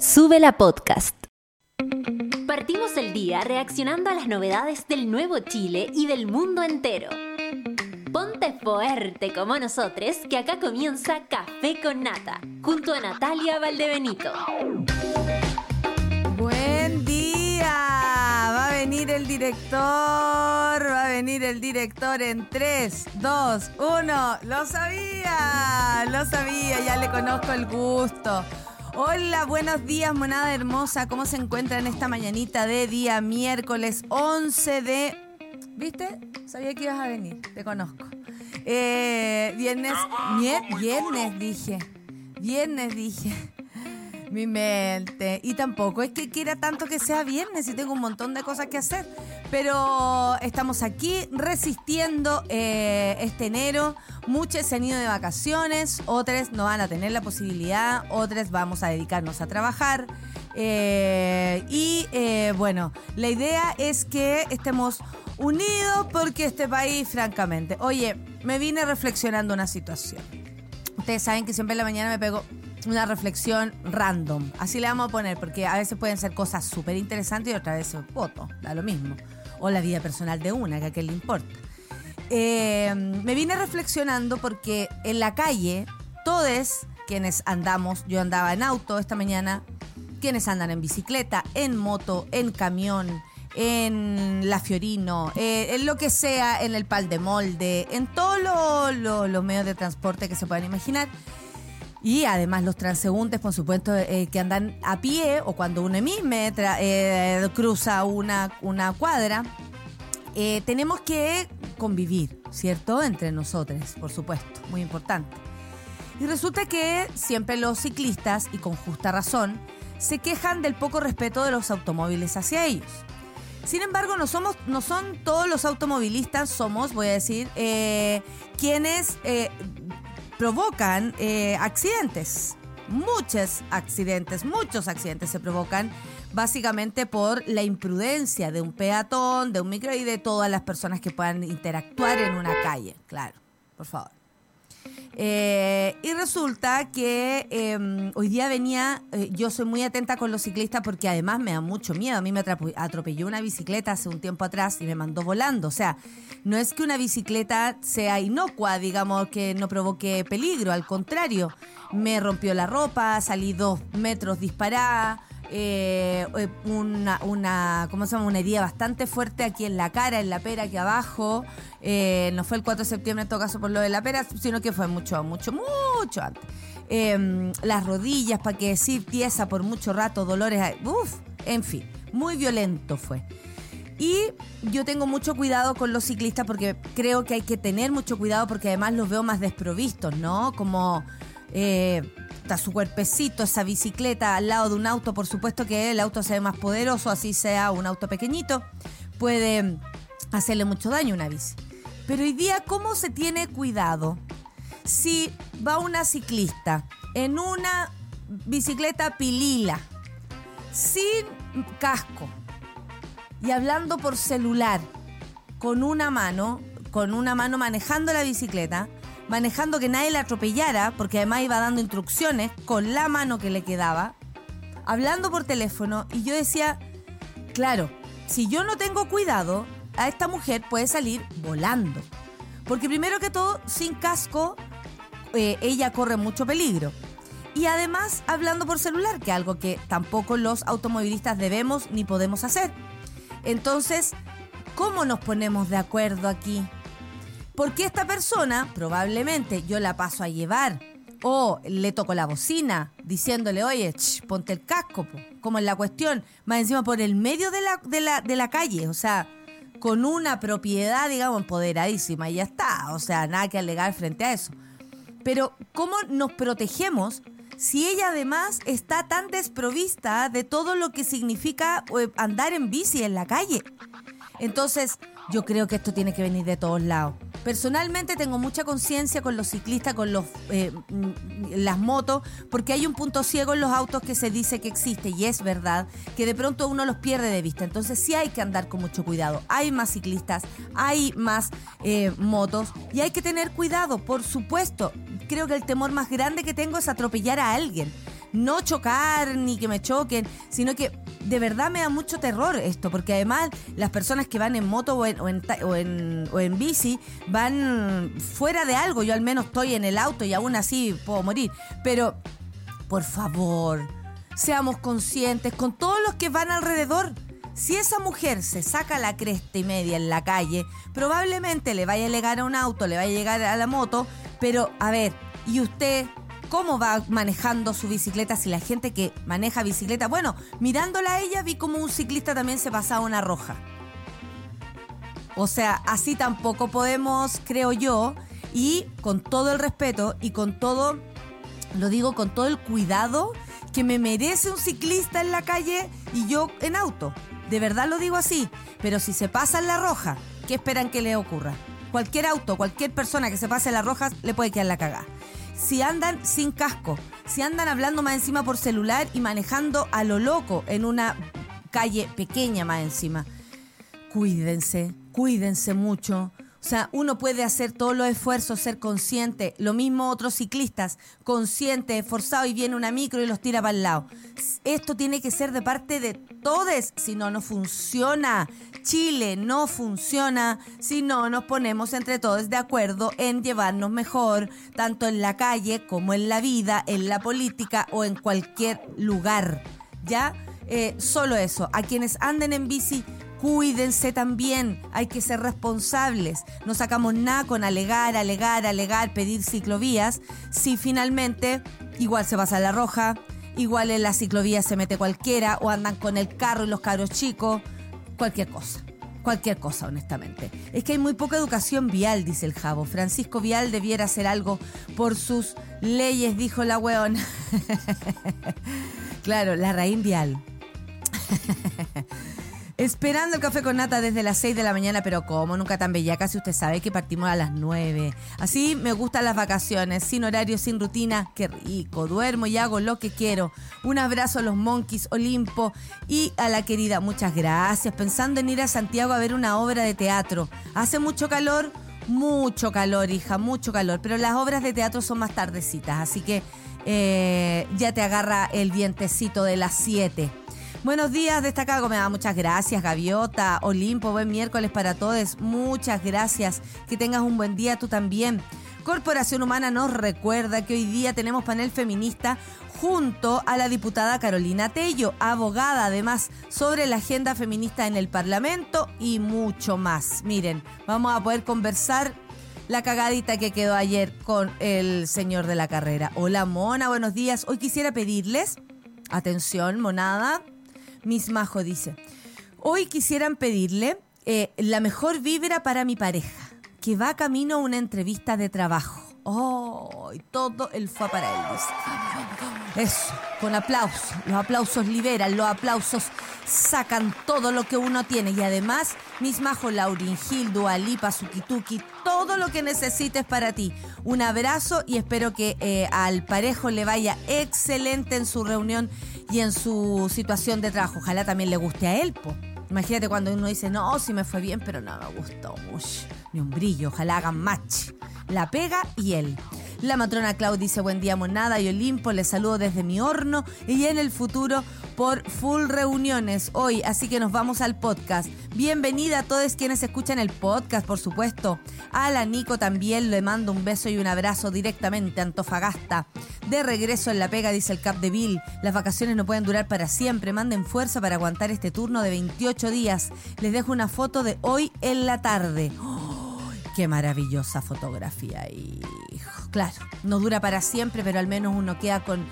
Sube la podcast. Partimos el día reaccionando a las novedades del nuevo Chile y del mundo entero. Ponte fuerte como nosotros, que acá comienza Café con Nata, junto a Natalia Valdebenito. Buen día. Va a venir el director. Va a venir el director en 3, 2, 1. Lo sabía. Lo sabía. Ya le conozco el gusto. Hola, buenos días, monada hermosa. ¿Cómo se encuentra en esta mañanita de día miércoles 11 de... ¿Viste? Sabía que ibas a venir. Te conozco. Eh, viernes... Viernes dije. Viernes dije. Mi mente. Y tampoco es que quiera tanto que sea viernes y tengo un montón de cosas que hacer. Pero estamos aquí resistiendo eh, este enero. Muchos se han ido de vacaciones, otras no van a tener la posibilidad, otras vamos a dedicarnos a trabajar. Eh, y eh, bueno, la idea es que estemos unidos porque este país, francamente, oye, me vine reflexionando una situación. Ustedes saben que siempre en la mañana me pego una reflexión random. Así le vamos a poner, porque a veces pueden ser cosas súper interesantes y otras veces voto, da lo mismo. O la vida personal de una, que a qué le importa. Eh, me vine reflexionando porque en la calle, todos quienes andamos, yo andaba en auto esta mañana, quienes andan en bicicleta, en moto, en camión, en la Fiorino, eh, en lo que sea, en el pal de molde, en todos los medios de transporte que se puedan imaginar. Y además los transeúntes, por supuesto, eh, que andan a pie o cuando uno mismo eh, cruza una, una cuadra, eh, tenemos que convivir, ¿cierto? Entre nosotros, por supuesto, muy importante. Y resulta que siempre los ciclistas, y con justa razón, se quejan del poco respeto de los automóviles hacia ellos. Sin embargo, no, somos, no son todos los automovilistas, somos, voy a decir, quienes provocan eh, accidentes. Muchos accidentes, muchos accidentes se provocan básicamente por la imprudencia de un peatón, de un micro y de todas las personas que puedan interactuar en una calle. Claro, por favor. Eh, y resulta que em, hoy día venía, eh, yo soy muy atenta con los ciclistas porque además me da mucho miedo. A mí me atropelló una bicicleta hace un tiempo atrás y me mandó volando. O sea, no es que una bicicleta sea inocua, digamos, que no provoque peligro. Al contrario, me rompió la ropa, salí dos metros disparada. Eh, una, una, ¿cómo se? Una herida bastante fuerte aquí en la cara, en la pera, aquí abajo. Eh, no fue el 4 de septiembre en todo caso por lo de la pera, sino que fue mucho, mucho, mucho antes. Em, las rodillas, para que decir tiesa por mucho rato, dolores, uff, en fin, muy violento fue. Y yo tengo mucho cuidado con los ciclistas porque creo que hay que tener mucho cuidado porque además los veo más desprovistos, ¿no? Como eh, su cuerpecito, esa bicicleta al lado de un auto, por supuesto que el auto se ve más poderoso, así sea un auto pequeñito, puede hacerle mucho daño una bici. Pero hoy día, ¿cómo se tiene cuidado? Si va una ciclista en una bicicleta pilila, sin casco y hablando por celular, con una mano, con una mano manejando la bicicleta, manejando que nadie la atropellara, porque además iba dando instrucciones con la mano que le quedaba, hablando por teléfono, y yo decía, claro, si yo no tengo cuidado, a esta mujer puede salir volando. Porque primero que todo, sin casco, eh, ella corre mucho peligro. Y además hablando por celular, que es algo que tampoco los automovilistas debemos ni podemos hacer. Entonces, ¿cómo nos ponemos de acuerdo aquí? Porque esta persona, probablemente yo la paso a llevar o le toco la bocina diciéndole, oye, ponte el casco, como en la cuestión, más encima por el medio de la, de la, de la calle, o sea, con una propiedad, digamos, empoderadísima y ya está. O sea, nada que alegar frente a eso. Pero, ¿cómo nos protegemos si ella además está tan desprovista de todo lo que significa eh, andar en bici en la calle? Entonces, yo creo que esto tiene que venir de todos lados. Personalmente tengo mucha conciencia con los ciclistas, con los, eh, mm, las motos, porque hay un punto ciego en los autos que se dice que existe y es verdad, que de pronto uno los pierde de vista. Entonces sí hay que andar con mucho cuidado. Hay más ciclistas, hay más eh, motos y hay que tener cuidado, por supuesto. Creo que el temor más grande que tengo es atropellar a alguien. No chocar ni que me choquen, sino que de verdad me da mucho terror esto, porque además las personas que van en moto o en, o en, bici van fuera de algo. Yo al menos estoy en el auto y aún así puedo morir. Pero, por favor, seamos conscientes con todos los que van alrededor. Si esa mujer se saca la cresta y media en la calle, probablemente le vaya a llegar a un auto, le vaya a llegar a la moto, pero a ver, ¿y usted cómo va manejando su bicicleta si la gente que maneja bicicleta, bueno, mirándola a ella vi como un ciclista también se pasaba una roja. O sea, así tampoco podemos, creo yo, y con todo el respeto y con todo, lo digo con todo el cuidado que me merece un ciclista en la calle y yo en auto. De verdad lo digo así, pero si se pasa en la roja, ¿qué esperan que le ocurra? Cualquier auto, cualquier persona que se pase la roja le puede quedar la cagada si andan sin casco, si andan hablando más encima por celular y manejando a lo loco en una calle pequeña más encima. Cuídense, cuídense mucho. O sea, uno puede hacer todos los esfuerzos, ser consciente. Lo mismo otros ciclistas, conscientes, esforzados y viene una micro y los tira para el lado. Esto tiene que ser de parte de todos, si no, no funciona. Chile no funciona si no nos ponemos entre todos de acuerdo en llevarnos mejor, tanto en la calle como en la vida, en la política o en cualquier lugar. ¿Ya? Eh, solo eso. A quienes anden en bici, cuídense también, hay que ser responsables. No sacamos nada con alegar, alegar, alegar, pedir ciclovías, si finalmente igual se pasa la roja, igual en la ciclovía se mete cualquiera, o andan con el carro y los carros chicos, cualquier cosa. Cualquier cosa, honestamente. Es que hay muy poca educación vial, dice el Javo. Francisco Vial debiera hacer algo por sus leyes, dijo la weona. claro, la raíz vial. Esperando el café con nata desde las 6 de la mañana, pero como nunca tan bella, casi usted sabe que partimos a las 9. Así me gustan las vacaciones, sin horario, sin rutina, qué rico. Duermo y hago lo que quiero. Un abrazo a los Monkeys, Olimpo y a la querida, muchas gracias. Pensando en ir a Santiago a ver una obra de teatro. Hace mucho calor, mucho calor, hija, mucho calor, pero las obras de teatro son más tardecitas, así que eh, ya te agarra el vientecito de las 7. Buenos días, destacado da Muchas gracias, Gaviota, Olimpo. Buen miércoles para todos. Muchas gracias. Que tengas un buen día tú también. Corporación Humana nos recuerda que hoy día tenemos panel feminista junto a la diputada Carolina Tello, abogada además sobre la agenda feminista en el Parlamento y mucho más. Miren, vamos a poder conversar la cagadita que quedó ayer con el señor de la carrera. Hola Mona, buenos días. Hoy quisiera pedirles, atención, monada, Miss Majo dice, hoy quisieran pedirle eh, la mejor vibra para mi pareja, que va camino a una entrevista de trabajo. Oh, y todo el fue para él. Eso, con aplausos. Los aplausos liberan, los aplausos sacan todo lo que uno tiene. Y además, Miss Majo, Laurin, Gil, Dualipa, Sukituki, todo lo que necesites para ti. Un abrazo y espero que eh, al parejo le vaya excelente en su reunión y en su situación de trabajo. Ojalá también le guste a él, po. Imagínate cuando uno dice, no, sí me fue bien, pero no me gustó. ni un brillo, ojalá hagan match. La pega y él. La matrona Clau dice buen día monada y Olimpo, les saludo desde mi horno y en el futuro por full reuniones hoy, así que nos vamos al podcast. Bienvenida a todos quienes escuchan el podcast, por supuesto. A la Nico también le mando un beso y un abrazo directamente a Antofagasta. De regreso en la pega, dice el Cap de Bill. Las vacaciones no pueden durar para siempre. Manden fuerza para aguantar este turno de 28 días. Les dejo una foto de hoy en la tarde. ¡Qué maravillosa fotografía, hijo! Claro, no dura para siempre, pero al menos uno queda con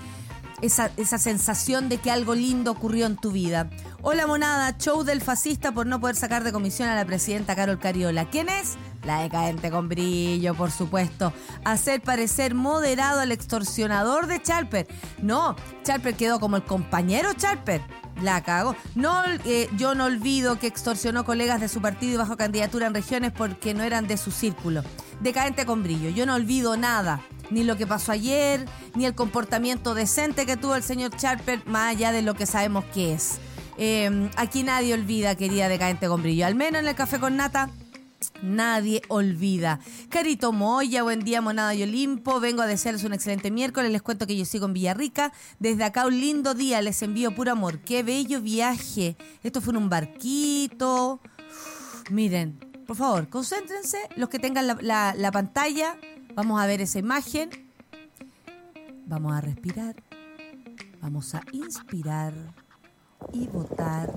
esa, esa sensación de que algo lindo ocurrió en tu vida. Hola monada, show del fascista por no poder sacar de comisión a la presidenta Carol Cariola. ¿Quién es? La decadente con brillo, por supuesto. Hacer parecer moderado al extorsionador de Charper. No, Charper quedó como el compañero Charper. La cago. No, eh, yo no olvido que extorsionó colegas de su partido y bajo candidatura en regiones porque no eran de su círculo. Decadente con brillo. Yo no olvido nada ni lo que pasó ayer, ni el comportamiento decente que tuvo el señor Charper, más allá de lo que sabemos que es. Em, aquí nadie olvida, querida decadente con brillo. Al menos en el café con nata, Nadie olvida. Carito Moya, buen día, Monada y Olimpo. Vengo a desearles un excelente miércoles. Les cuento que yo sigo en Villarrica. Desde acá un lindo día. Les envío puro amor. Qué bello viaje. Esto fue en un barquito. Miren, por favor, concéntrense. Los que tengan la, la pantalla, vamos a ver esa imagen. Vamos a respirar. Vamos a inspirar y votar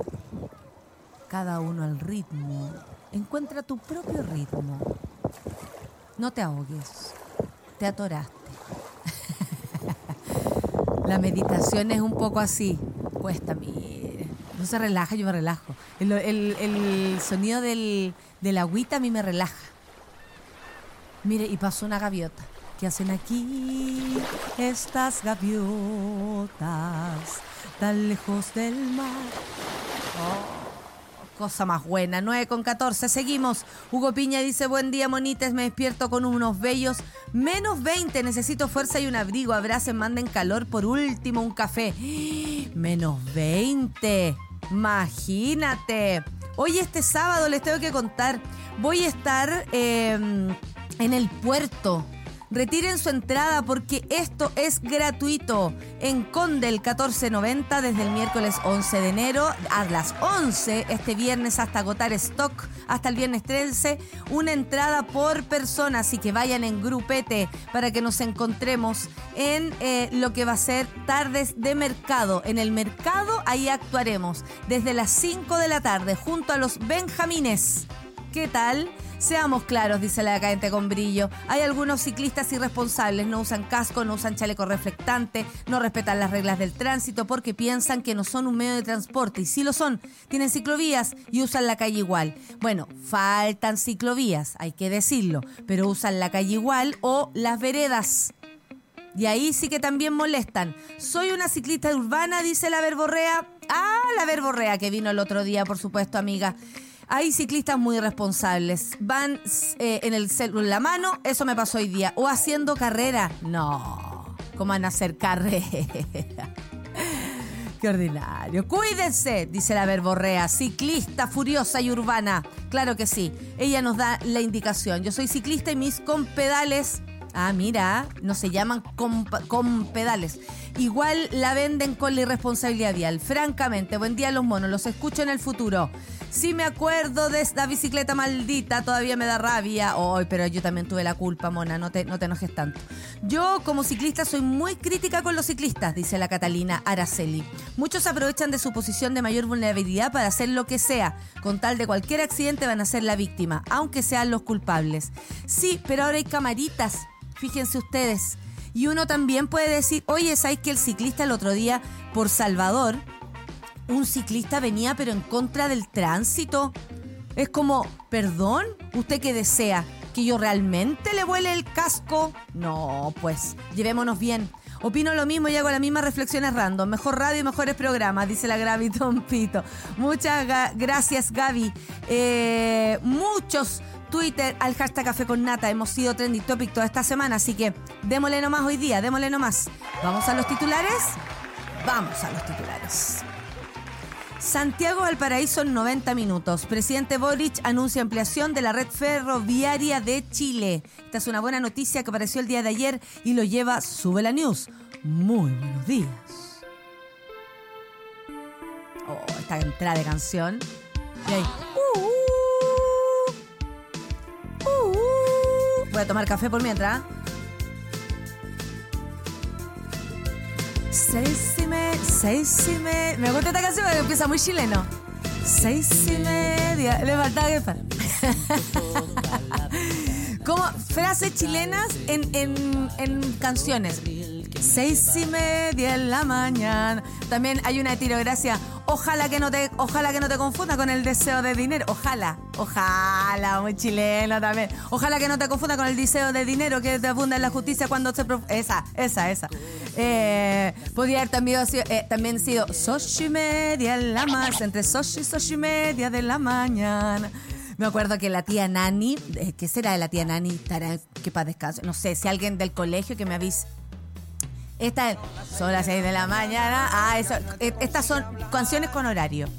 cada uno al ritmo Encuentra tu propio ritmo. No te ahogues. Te atoraste. La meditación es un poco así. Cuesta, mire. No se relaja, yo me relajo. El, sonido del, del agüita a mí me relaja. Mire, y pasó una gaviota. ¿Qué hacen aquí estas gaviotas tan lejos del mar? Oh cosa más buena. 9 con 14. Seguimos. Hugo Piña dice: Buen día, monites. Me despierto con unos bellos. Menos 20. Necesito fuerza y un abrigo. Abracen, manden calor. Por último, un café. Menos 20. Imagínate. Hoy, este sábado, les tengo que contar. Voy a estar em, en el puerto Retiren su entrada porque esto es gratuito. En Condel 1490 desde el miércoles 11 de enero a las 11 este viernes hasta agotar stock hasta el viernes 13. Una entrada por persona, así que vayan en grupete para que nos encontremos en eh, lo que va a ser tardes de mercado. En el mercado ahí actuaremos desde las 5 de la tarde junto a los Benjamines. ¿Qué tal? Seamos claros, dice la cadente con brillo. Hay algunos ciclistas irresponsables, no usan casco, no usan chaleco reflectante, no respetan las reglas del tránsito porque piensan que no son un medio de transporte. Y si lo son, tienen ciclovías y usan la calle igual. Bueno, faltan ciclovías, hay que decirlo, pero usan la calle igual o las veredas. Y ahí sí que también molestan. Soy una ciclista urbana, dice la verborrea. Ah, la verborrea que vino el otro día, por supuesto, amiga. Hay ciclistas muy responsables. Van eh, en el celular la mano, eso me pasó hoy día. O haciendo carrera. No. ¿Cómo van a hacer carrera? Qué ordinario. Cuídense, dice la verborrea, ciclista furiosa y urbana. Claro que sí. Ella nos da la indicación. Yo soy ciclista y mis compedales. Ah, mira, no se llaman con, pedales. Igual la venden con la irresponsabilidad vial. Francamente, buen día los monos, los escucho en el futuro. Sí me acuerdo de esta bicicleta maldita, todavía me da rabia. Hoy, pero yo también tuve la culpa, mona, no te, no te enojes tanto. Yo como ciclista soy muy crítica con los ciclistas, dice la Catalina Araceli. Muchos aprovechan de su posición de mayor vulnerabilidad para hacer lo que sea. Con tal de cualquier accidente van a ser la víctima, aunque sean los culpables. Sí, pero ahora hay camaritas, fíjense ustedes. Y uno también puede decir, oye, ¿sabes que el ciclista el otro día por Salvador un ciclista venía pero en contra del tránsito. Es como, perdón, ¿usted qué desea? ¿Que yo realmente le vuele el casco? No, pues, llevémonos bien. Opino lo mismo y hago las mismas reflexiones random. Mejor radio y mejores programas, dice la Gaby Tompito. Muchas gracias, Gaby. Eh, muchos Twitter al hashtag Café con Nata. Hemos sido trending topic toda esta semana, así que démosle nomás hoy día, démosle nomás. ¿Vamos a los titulares? Vamos a los titulares. Santiago Valparaíso en 90 minutos. Presidente Boric anuncia ampliación de la red ferroviaria de Chile. Esta es una buena noticia que apareció el día de ayer y lo lleva Sube la News. Muy buenos días. Oh, esta entrada de canción. Uh, uh, uh, Voy a tomar café por mientras. Seis y media, seis y media. Me gusta esta canción porque empieza muy chileno. Seis y media. Le faltaba que Como frases chilenas en, en, en canciones. Seis y media en la mañana. También hay una tirografía. Ojalá que no te, ojalá que no te confunda con el deseo de dinero. Ojalá, ojalá, muy chileno también. Ojalá que no te confunda con el deseo de dinero que te abunda en la justicia cuando se esa, esa, esa. Eh, podría haber también, eh, también sido soshi media en la mañana, entre soshi y soshi media de la mañana. Me acuerdo que la tía Nani, eh, ¿qué será de la tía Nani? Que para descanso. No sé, si alguien del colegio que me avise Esta es, son las 6 de la mañana. Ah, eso, eh, estas son canciones con horario.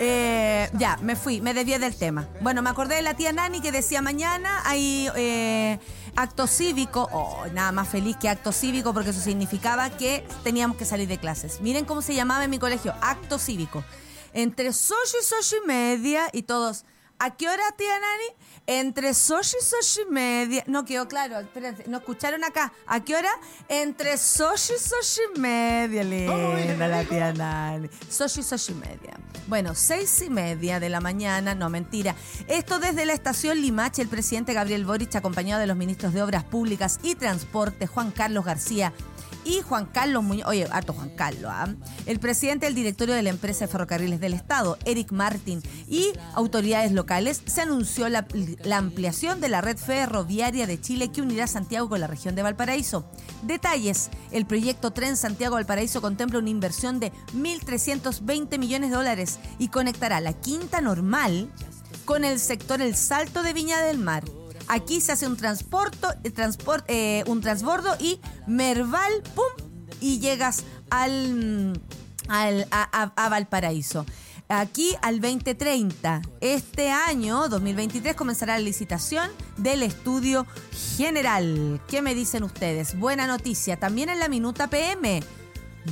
Eh, ya, me fui, me desvié del tema. Bueno, me acordé de la tía Nani que decía mañana hay eh, acto cívico. Oh, nada más feliz que acto cívico porque eso significaba que teníamos que salir de clases. Miren cómo se llamaba en mi colegio, acto cívico. Entre socio y socio y media y todos. ¿A qué hora, tía Nani? Entre socio y socio y media. No quedó claro, espérense. ¿No escucharon acá? ¿A qué hora? Entre socio y socio y media. Linda la tía Nani. Socio y socio y media. Bueno, seis y media de la mañana, no mentira. Esto desde la estación Limache, el presidente Gabriel Boric, acompañado de los ministros de Obras Públicas y Transporte, Juan Carlos García y Juan Carlos Muñoz, oye, harto Juan Carlos, ¿ah? el presidente del directorio de la empresa de ferrocarriles del Estado, Eric Martin, y autoridades locales, se anunció la, la, ampliación de la red ferroviaria de Chile que unirá Santiago con la región de Valparaíso. Detalles, el proyecto Tren Santiago-Valparaíso contempla una inversión de 1.320 millones de dólares y conectará la Quinta Normal con el sector El Salto de Viña del Mar. Aquí se hace un transporte, transport, eh, un transbordo y Merval, pum, y llegas al, al a, a, Valparaíso. Aquí al 2030. Este año, 2023, comenzará la licitación del estudio general. ¿Qué me dicen ustedes? Buena noticia. También en la Minuta PM.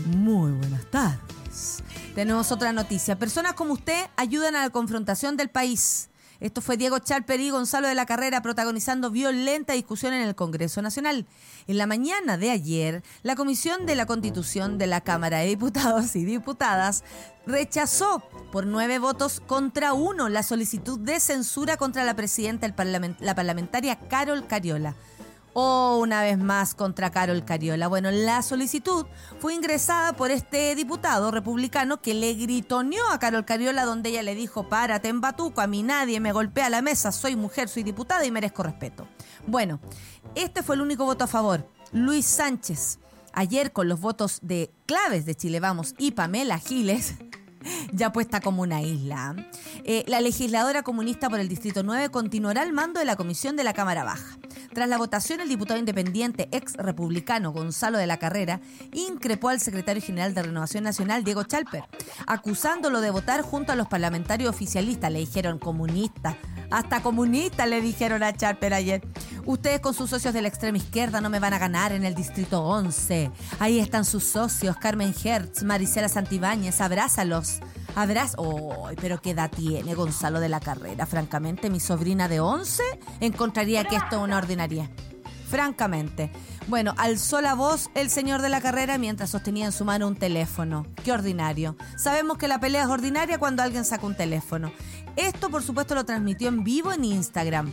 Muy buenas tardes. Tenemos otra noticia. Personas como usted ayudan a la confrontación del país. Esto fue Diego Chalper y Gonzalo de la Carrera protagonizando violenta discusión en el Congreso Nacional. En la mañana de ayer, la Comisión de la Constitución de la Cámara de Diputados y Diputadas rechazó por nueve votos contra uno la solicitud de censura contra la presidenta, la parlamentaria Carol Cariola o una vez más contra Carol Cariola. Bueno, la solicitud fue ingresada por este diputado republicano que le gritoneó a Carol Cariola donde ella le dijo, párate en batuco, a mí nadie me golpea la mesa, soy mujer, soy diputada y merezco respeto. Bueno, este fue el único voto a favor. Luis Sánchez, ayer con los votos de claves de Chile Vamos y Pamela Giles, ya puesta como una isla. Eh, la legisladora comunista por el Distrito 9 continuará al mando de la Comisión de la Cámara Baja. Tras la votación, el diputado independiente ex republicano Gonzalo de la Carrera increpó al secretario general de Renovación Nacional, Diego Chalper, acusándolo de votar junto a los parlamentarios oficialistas. Le dijeron comunista, hasta comunista le dijeron a Chalper ayer. Ustedes con sus socios de la extrema izquierda no me van a ganar en el distrito 11. Ahí están sus socios, Carmen Hertz, Marisela Santibáñez, abrázalos. Abrazo. Oh, pero qué edad tiene Gonzalo de la Carrera. Francamente, mi sobrina de 11 encontraría que esto es una ordinaria. Francamente. Bueno, alzó la voz el señor de la carrera mientras sostenía en su mano un teléfono. Qué ordinario. Sabemos que la pelea es ordinaria cuando alguien saca un teléfono. Esto, por supuesto, lo transmitió en vivo en Instagram.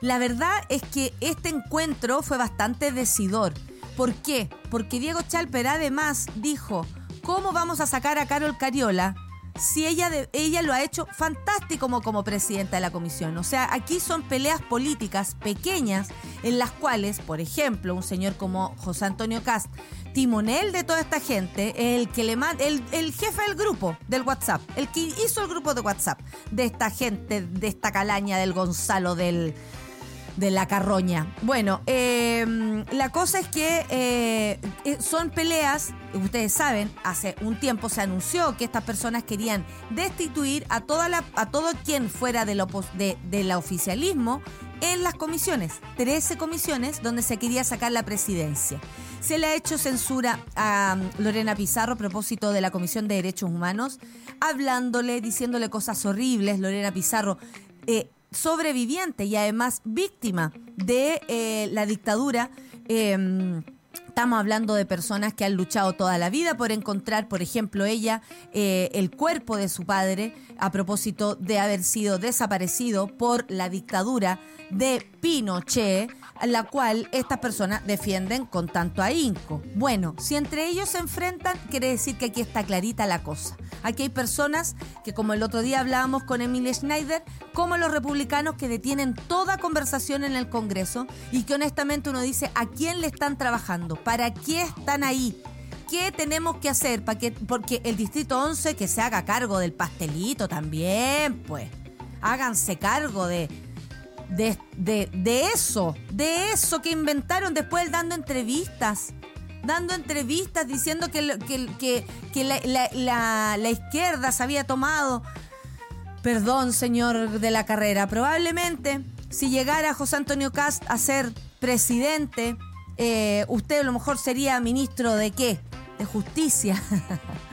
La verdad es que este encuentro fue bastante decidor. ¿Por qué? Porque Diego Chalper además dijo, ¿cómo vamos a sacar a Carol Cariola si ella, ella lo ha hecho fantástico como, como presidenta de la comisión. O sea, aquí son peleas políticas pequeñas en las cuales, por ejemplo, un señor como José Antonio Cast, timonel de toda esta gente, el que le manda, el, jefe del grupo del WhatsApp, el que hizo el grupo de WhatsApp de esta gente, de esta calaña del Gonzalo del de la carroña. Bueno, eh, la cosa es que eh, eh, son peleas, ustedes saben, hace un tiempo se anunció que estas personas querían destituir a, toda la, a todo quien fuera del de, oficialismo en las comisiones, 13 comisiones donde se quería sacar la presidencia. Se le ha hecho censura a um, Lorena Pizarro a propósito de la Comisión de Derechos Humanos, hablándole, diciéndole cosas horribles. Lorena Pizarro eh, sobreviviente y además víctima de eh, la dictadura. Em, estamos hablando de personas que han luchado toda la vida por encontrar, por ejemplo, ella, eh, el cuerpo de su padre a propósito de haber sido desaparecido por la dictadura de Pinochet la cual estas personas defienden con tanto ahínco. Bueno, si entre ellos se enfrentan, quiere decir que aquí está clarita la cosa. Aquí hay personas que, como el otro día hablábamos con Emilia Schneider, como los republicanos que detienen toda conversación en el Congreso y que honestamente uno dice, ¿a quién le están trabajando? ¿Para qué están ahí? ¿Qué tenemos que hacer? ¿Para que, porque el Distrito 11 que se haga cargo del pastelito también, pues. Háganse cargo de, de, de, de eso, de eso que inventaron después dando entrevistas dando entrevistas diciendo que, que, que, la, la, izquierda se había tomado. Perdón, señor de la carrera, probablemente si llegara José Antonio Cast a ser presidente, eh, usted a lo mejor sería ministro de qué? De justicia.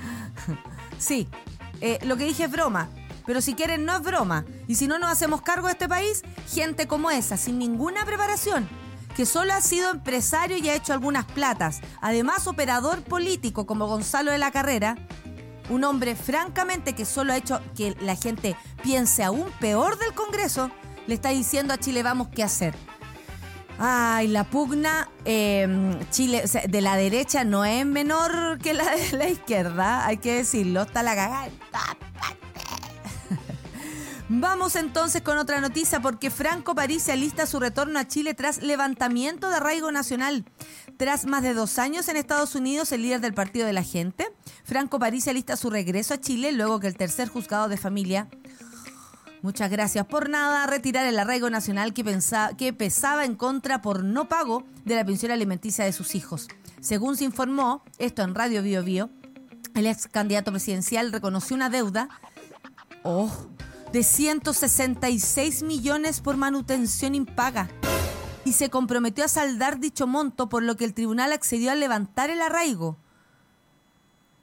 sí, eh, lo que dije es broma. Pero si quieren, no es broma. Y si no nos hacemos cargo de este país, gente como esa, sin ninguna preparación, que solo ha sido empresario y ha hecho algunas platas, además operador político como Gonzalo de la Carrera, un hombre francamente que solo ha hecho que la gente piense aún peor del Congreso, le está diciendo a Chile vamos qué hacer. Ay, la pugna em, Chile de la derecha no es menor que la de la izquierda, hay que decirlo, está la cagada. Vamos entonces con otra noticia porque Franco París se alista su retorno a Chile tras levantamiento de arraigo nacional. Tras más de dos años en Estados Unidos, el líder del Partido de la Gente, Franco París se alista su regreso a Chile luego que el tercer juzgado de familia Muchas gracias por nada. Retirar el arraigo nacional que, pensaba, que pesaba en contra por no pago de la pensión alimenticia de sus hijos. Según se informó, esto en Radio Bio Bio, el ex candidato presidencial reconoció una deuda. Oh, de 166 millones por manutención impaga y se comprometió a saldar dicho monto, por lo que el tribunal accedió a levantar el arraigo.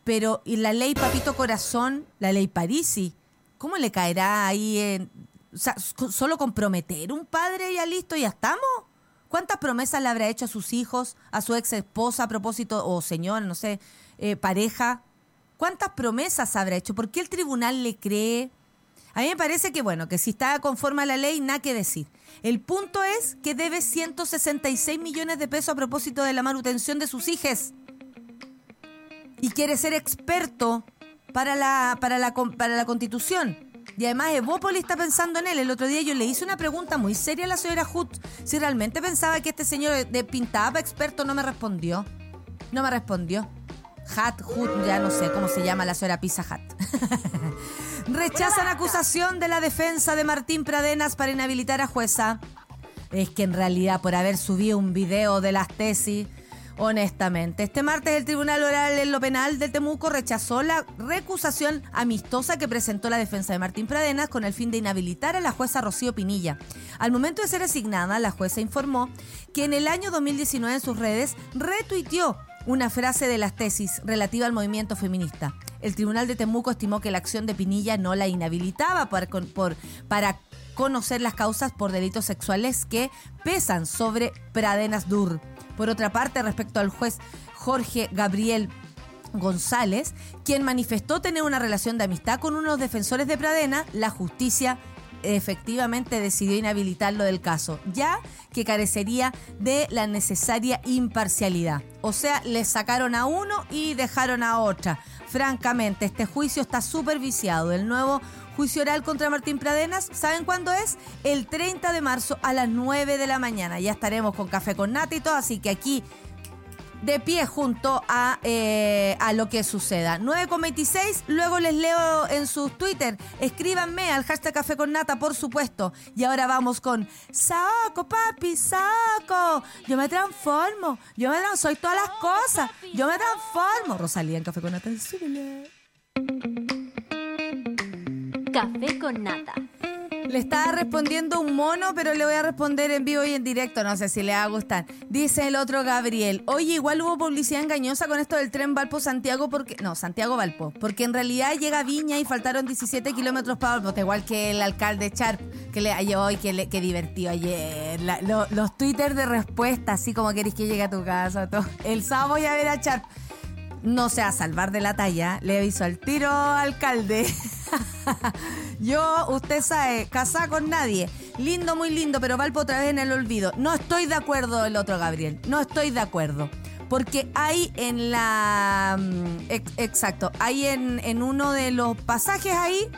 Pero, ¿y la ley Papito Corazón, la ley Parisi? ¿Cómo le caerá ahí en... O sea, solo comprometer un padre ya listo, ya estamos? ¿Cuántas promesas le habrá hecho a sus hijos, a su ex esposa a propósito, o señor, no sé, eh, pareja? ¿Cuántas promesas habrá hecho? ¿Por qué el tribunal le cree? A mí me parece que, bueno, que si está conforme a la ley, nada que decir. El punto es que debe 166 millones de pesos a propósito de la manutención de sus hijos. Y quiere ser experto para la, para la, para la constitución. Y además Evópolis está pensando en él. El otro día yo le hice una pregunta muy seria a la señora Hut. Si realmente pensaba que este señor de pintaba experto, no me respondió. No me respondió. Hat, Hut, ya no sé cómo se llama la señora Pizza Hat. Rechazan acusación de la defensa de Martín Pradenas para inhabilitar a jueza. Es que en realidad por haber subido un video de las tesis, honestamente. Este martes el Tribunal Oral en lo Penal de Temuco rechazó la recusación amistosa que presentó la defensa de Martín Pradenas con el fin de inhabilitar a la jueza Rocío Pinilla. Al momento de ser asignada, la jueza informó que en el año 2019 en sus redes retuiteó una frase de las tesis relativa al movimiento feminista. El Tribunal de Temuco estimó que la acción de Pinilla no la inhabilitaba para conocer las causas por delitos sexuales que pesan sobre Pradenas Dur. Por otra parte, respecto al juez Jorge Gabriel González, quien manifestó tener una relación de amistad con unos defensores de Pradena, la justicia efectivamente decidió inhabilitarlo del caso, ya que carecería de la necesaria imparcialidad. O sea, le sacaron a uno y dejaron a otra. Francamente, este juicio está superviciado. El nuevo juicio oral contra Martín Pradenas, ¿saben cuándo es? El 30 de marzo a las 9 de la mañana. Ya estaremos con café con nata así que aquí de pie junto a, eh, a lo que suceda. 9.26, luego les leo en sus Twitter. Escríbanme al hashtag Café con Nata, por supuesto. Y ahora vamos con Saco, papi, saco. Yo me transformo. Yo me transformo. Soy todas las cosas. Yo me transformo. Rosalía en Café con Nata. Café con Nata. Le estaba respondiendo un mono, pero le voy a responder en vivo y en directo. No sé si le va a gustar. Dice el otro Gabriel. Oye, igual hubo publicidad engañosa con esto del tren Valpo-Santiago, porque. No, Santiago-Valpo. Porque en realidad llega Viña y faltaron 17 kilómetros para Valpo. Igual que el alcalde Charp, que le ayer hoy, que, le, que divertido ayer. los twitters de respuesta, así como querés que llegue a tu casa. Todo. El sábado voy a ver a Charp no sea salvar de la talla, le aviso al tiro alcalde. Yo, usted sabe, casada con nadie. Lindo, muy lindo, pero Valpo otra vez en el olvido. No estoy de acuerdo el otro Gabriel. No estoy de acuerdo. Porque hay en la... Mm, exacto, hay en, en uno de los pasajes ahí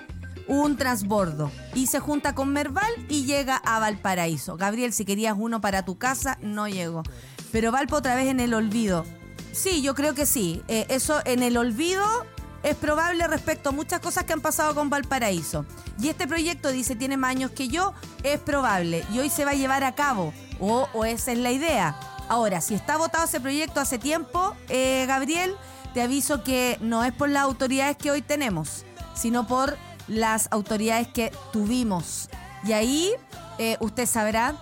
un transbordo y se junta con Merval y llega a Valparaíso. Gabriel, si querías uno para tu casa, no llegó. Pero Valpo otra vez en el olvido. Sí, yo creo que sí. Eh, eso en el olvido es probable respecto a muchas cosas que han pasado con Valparaíso. Y este proyecto dice tiene más años que yo, es probable. Y hoy se va a llevar a cabo. O, esa es la idea. Ahora, si está votado ese proyecto hace tiempo, eh, Gabriel, te aviso que no es por las autoridades que hoy tenemos, sino por las autoridades que tuvimos. Y ahí eh, usted sabrá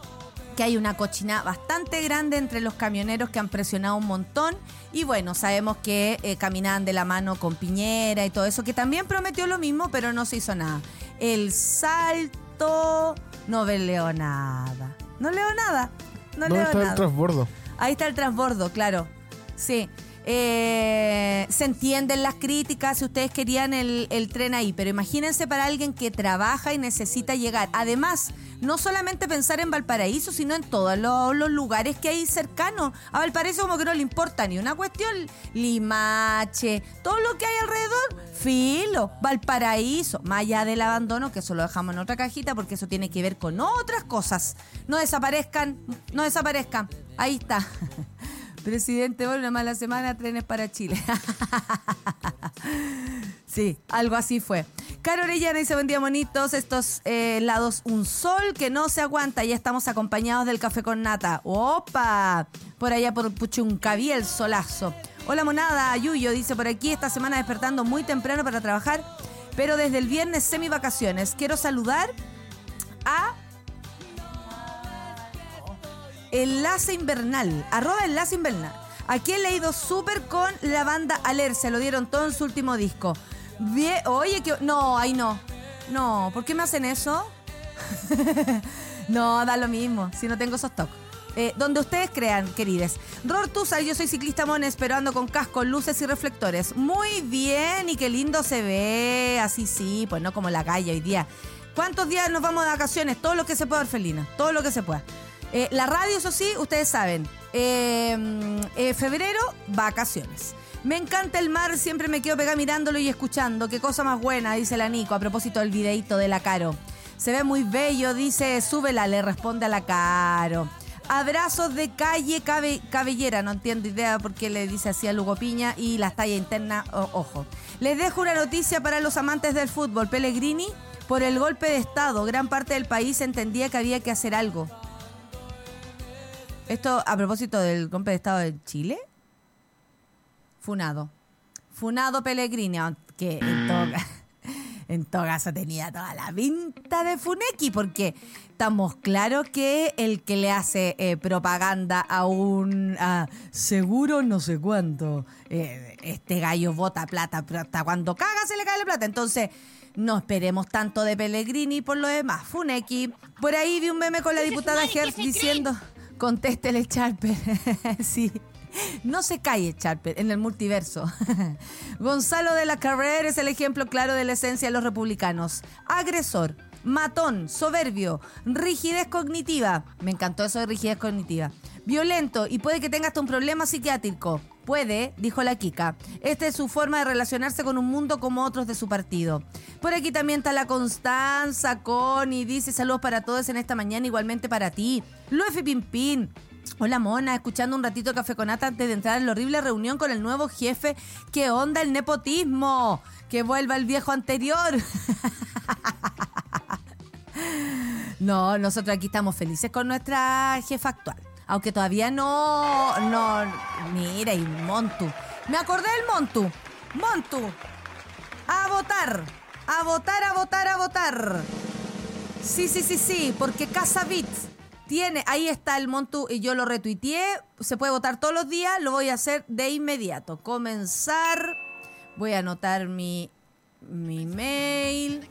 que hay una cochina bastante grande entre los camioneros que han presionado un montón. Y bueno, sabemos que eh, caminaban de la mano con Piñera y todo eso, que también prometió lo mismo, pero no se hizo nada. El salto, no leo nada. No leo nada. No ¿Dónde leo está nada. el transbordo? Ahí está el transbordo, claro. Sí. Eh, se entienden las críticas si ustedes querían el, el tren ahí, pero imagínense para alguien que trabaja y necesita llegar. Además, no solamente pensar en Valparaíso, sino en todos los, lugares que hay cercanos. A Valparaíso como que no le importa ni una cuestión. Limache, todo lo que hay alrededor. Filo, Valparaíso, más allá del abandono, que eso lo dejamos en otra cajita porque eso tiene que ver con otras cosas. No desaparezcan, no desaparezcan. Ahí está. Presidente, vuelve una mala semana, trenes para Chile. sí, algo así fue. Caro Orellana dice, buen día, monitos. Estos eh, lados, un sol que no se aguanta. Ya estamos acompañados del café con nata. ¡Opa! Por allá por Puchuncaví, el solazo. Hola, monada. Yuyo dice por aquí, esta semana despertando muy temprano para trabajar, pero desde el viernes semi vacaciones. Quiero saludar a Enlace Invernal, arroba Enlace Invernal. Aquí he leído súper con la banda Aler, se lo dieron todo en su último disco. Oye, que no, ahí no. No, ¿por qué me hacen eso? no, da lo mismo, si no tengo esos toques. Eh, donde ustedes crean, querides. Rortusa, yo soy ciclista mones, pero ando con casco, luces y reflectores. Muy bien, y qué lindo se ve. Así sí, pues no como la calle hoy día. ¿Cuántos días nos vamos de vacaciones? Todo lo que se pueda, Orfelina. Todo lo que se pueda. Eh, la radio, eso sí, ustedes saben. Eh, eh, febrero, vacaciones. Me encanta el mar, siempre me quedo pegada mirándolo y escuchando. Qué cosa más buena, dice la Nico, a propósito del videíto de la Caro. Se ve muy bello, dice, súbela, le responde a la Caro. Abrazos de calle cabe- cabellera, no entiendo idea por qué le dice así a Lugo Piña y las tallas internas, o- ojo. Les dejo una noticia para los amantes del fútbol. Pellegrini, por el golpe de Estado, gran parte del país entendía que había que hacer algo. Esto a propósito del golpe de Estado de Chile. Funado. Funado Pellegrini, que en todo, ca- en todo caso tenía toda la pinta de Funeki, porque estamos claros que el que le hace eh, propaganda a un a seguro no sé cuánto, eh, este gallo bota plata, pero hasta cuando caga se le cae la plata. Entonces, no esperemos tanto de Pellegrini por lo demás. Funeki. Por ahí vi un meme con la diputada Hertz diciendo, contéstele Charper. sí. No se calle, Charper, en el multiverso. Gonzalo de la Carrera es el ejemplo claro de la esencia de los republicanos. Agresor, matón, soberbio, rigidez cognitiva. Me encantó eso de rigidez cognitiva. Violento y puede que tenga hasta un problema psiquiátrico. Puede, dijo la Kika. Esta es su forma de relacionarse con un mundo como otros de su partido. Por aquí también está la Constanza, Connie, dice saludos para todos en esta mañana, igualmente para ti. Luefi Pimpín, Hola Mona, escuchando un ratito Café con Nata antes de entrar en la horrible reunión con el nuevo jefe. ¿Qué onda el nepotismo? Que vuelva el viejo anterior. No, nosotros aquí estamos felices con nuestra jefa actual. Aunque todavía no, no, mira, y Montu. Me acordé del Montu. Montu. A votar. A votar, a votar, a votar. Sí, sí, sí, sí, porque Casa Beats tiene, ahí está el Montu y yo lo retuiteé, se puede votar todos los días, lo voy a hacer de inmediato. Comenzar, voy a anotar mi, mi mail.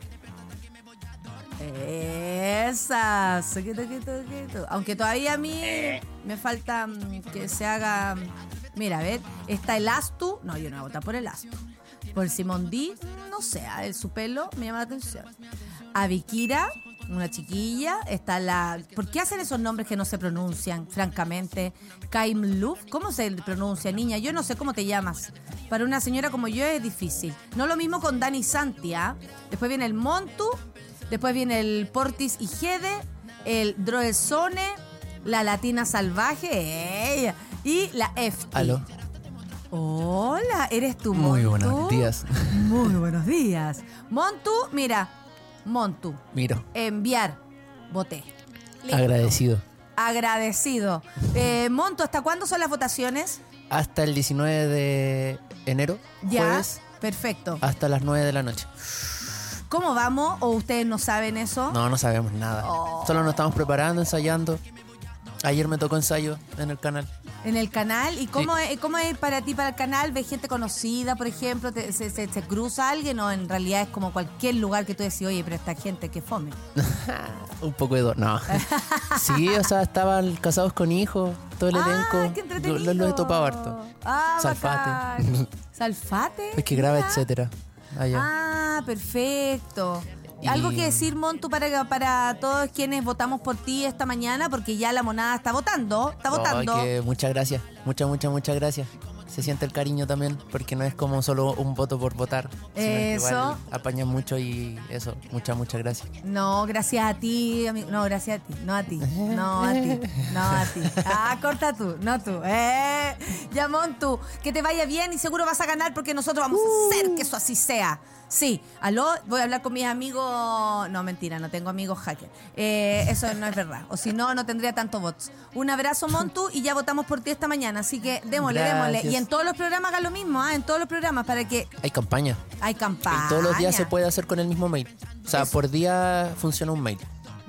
Esa. Aunque todavía a mí me falta mm, que se haga. Mira, a ver, está el Astu. No, yo no voy a votar por el Astu. Por el Simón D, no sé, ver, su pelo me llama la atención. A Vikira, una chiquilla. Está la. ¿Por qué hacen esos nombres que no se pronuncian, francamente? Kaim Luf, ¿cómo se pronuncia, niña? Yo no sé cómo te llamas. Para una señora como yo es difícil. No lo mismo con Dani Santia. Después viene el Montu. Después viene el Portis y Gede, el Droesone, la Latina Salvaje, y la Efti. Aló. Hola, ¿eres tú, Montu? Muy buenos días. Muy buenos días. Montu, mira, Montu, Miro, enviar, voté. Listo. agradecido. Agradecido. Eh, Montu, ¿hasta cuándo son las votaciones? Hasta el 19 de enero, Ya, jueves, perfecto. hasta las 9 de la noche. ¿Cómo vamos? ¿O ustedes no saben eso? No, no sabemos nada. Oh. Solo nos estamos preparando, ensayando. Ayer me tocó ensayo en el canal. En el canal. ¿Y cómo, Sí. es, cómo es para ti, para el canal? ¿Ves gente conocida, por ejemplo? ¿Te- se, se- se cruza alguien o en realidad es como cualquier lugar que tú decís, oye, pero esta gente que fome? Un poco de dos, no. sí, o sea, estaban casados con hijos, todo el ¡Ah, elenco. qué Lo, entretenido! lo he topado harto. Ah, Salfate. ¿Salfate? Es que graba, etcétera. Allá. Ah, perfecto. Y- Algo que decir, Montu, para, para todos quienes votamos por ti esta mañana, porque ya la monada está votando, está votando. Que muchas gracias. Muchas, muchas, muchas gracias. Se siente el cariño también, porque no es como solo un voto por votar. Eso. apañan mucho y eso. Muchas, muchas gracias. No, gracias a ti, amigo. No, gracias a ti. No a ti. No a ti. No a ti. Ah, corta tú, no tú. Eh, ya, Montu, que te vaya bien y seguro vas a ganar porque nosotros vamos a hacer que eso así sea. Sí, aló, voy a hablar con mis amigos. No, mentira, no tengo amigos hackers. Eh, eso no es verdad. O si no, no tendría tantos bots. Un abrazo, Montu, y ya votamos por ti esta mañana. Así que démosle, démosle. Y en todos los programas hagan lo mismo, ¿ah? En todos los programas para que Hay campaña. hay campaña. Y todos los días se puede hacer con el mismo mail. O sea, Eso. por día funciona un mail.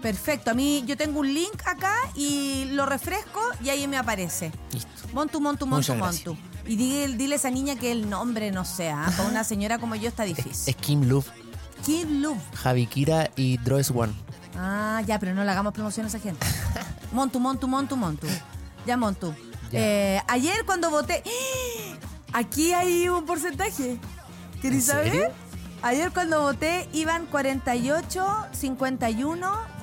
Perfecto, a mí yo tengo un link acá y lo refresco y ahí me aparece. Listo. Montu, Montu, Montu. Montu. Y dile, dile a esa niña que el nombre no sea, ¿ah? para una señora como yo está difícil. Es Kim Love, Kid Love. Javi Kira y Droes One. Ah, ya, pero no le hagamos promoción a esa gente. Montu, Montu, Montu, Montu. Ya, Montu. Ya. Eh, ayer cuando voté... Aquí hay un porcentaje. ¿Querés ¿En saber? Ayer cuando voté iban 48, 51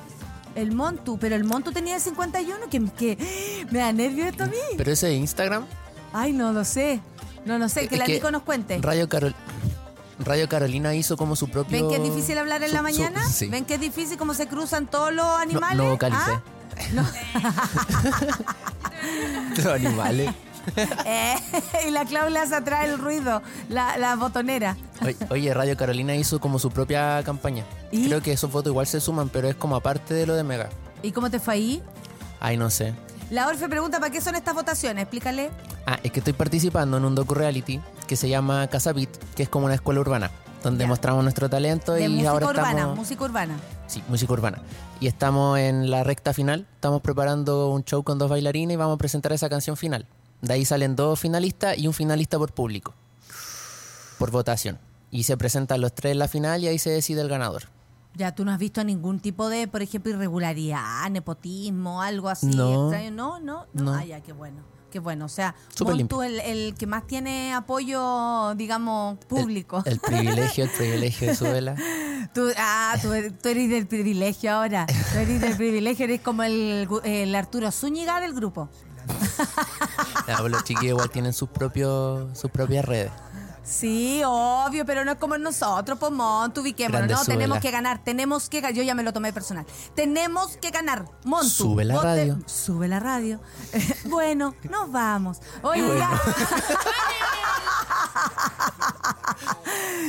el Montu, pero el Montu tenía 51, que, que me da nervio esto a mí. Pero ese de Instagram, Ay, no lo sé. No, no sé, que Es la que Nico nos cuente. Radio Carol. Radio Carolina hizo como su propio. ¿Ven que es difícil hablar en su- la su- mañana? sí. ¿Ven que es difícil cómo se cruzan todos los No, animales? no vocalicé. ¿Ah? Los animales. Eh, y la Claudia se atrae el ruido, la, la botonera. Oye, Oye, Radio Carolina hizo como su propia campaña. ¿Y? Creo que esos votos igual se suman, pero es como aparte de lo de Mega. ¿Y cómo te fue ahí? Ay, no sé. La Orfe pregunta, ¿para qué son estas votaciones? Explícale. Ah, es que estoy participando en un docu-reality que se llama Casa Beat, que es como una escuela urbana, donde Ya. mostramos nuestro talento De y música ahora urbana, estamos... música urbana. Sí, música urbana. Y estamos en la recta final, estamos preparando un show con dos bailarines y vamos a presentar esa canción final. De ahí salen dos finalistas y un finalista por público, por votación. Y se presentan los tres en la final y ahí se decide el ganador. Ya, ¿tú no has visto ningún tipo de, por ejemplo, irregularidad, nepotismo, algo así? No. extraño? No, no, no. No. Ah, ya, qué bueno. Qué bueno. O sea, Montu, el, el que más tiene apoyo, digamos, público. El, el privilegio, el privilegio de su vela. Tú, ah, tú, eres- tú eres del privilegio ahora. Tú eres del privilegio, eres como el, el Arturo Zúñiga del grupo. Los chiquillos igual tienen sus, propios, sus propias redes. Sí, obvio, pero no es como nosotros, Montu, ubiquémonos, Grande no, tenemos que ganar, tenemos que ganar, yo ya me lo tomé personal, tenemos que ganar, Montu. Sube la radio. Sube la radio. bueno, nos vamos. Oiga.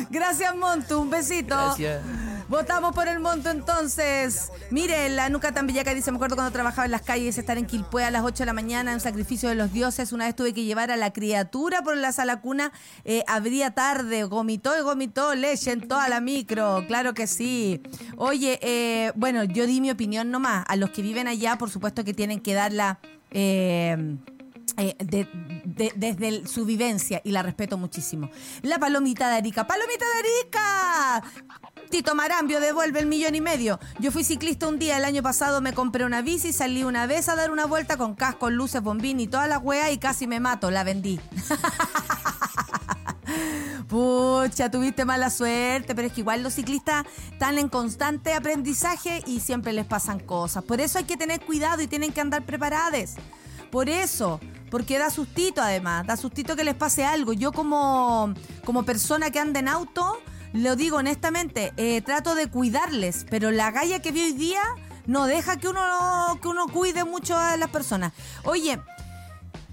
Gracias, Montu, un besito. Gracias. Votamos por el monto entonces. Mire, la nuca tan bellaca dice, me acuerdo cuando trabajaba en las calles, estar en Quilpué a las 8 de la mañana, un sacrificio de los dioses. Una vez tuve que llevar a la criatura por la sala cuna, eh, abría tarde, gomitó y gomitó leche en toda la micro. Claro que sí. Oye, eh, bueno, yo di mi opinión nomás. A los que viven allá, por supuesto que tienen que darla... eh, eh, de- de- desde su vivencia y la respeto muchísimo. La palomita de Arica. ¡Palomita de Arica! Tito Marambio devuelve el millón y medio. Yo fui ciclista un día el año pasado, me compré una bici, salí una vez a dar una vuelta con casco, luces, bombín y toda la wea y casi me mato, la vendí. Pucha, tuviste mala suerte, pero es que igual los ciclistas están en constante aprendizaje y siempre les pasan cosas. Por eso hay que tener cuidado y tienen que andar preparados. Por eso, porque da sustito además, da sustito que les pase algo. Yo como, como persona que anda en auto, lo digo honestamente, eh, trato de cuidarles, pero la galla que vi hoy día no deja que uno, que uno cuide mucho a las personas. Oye,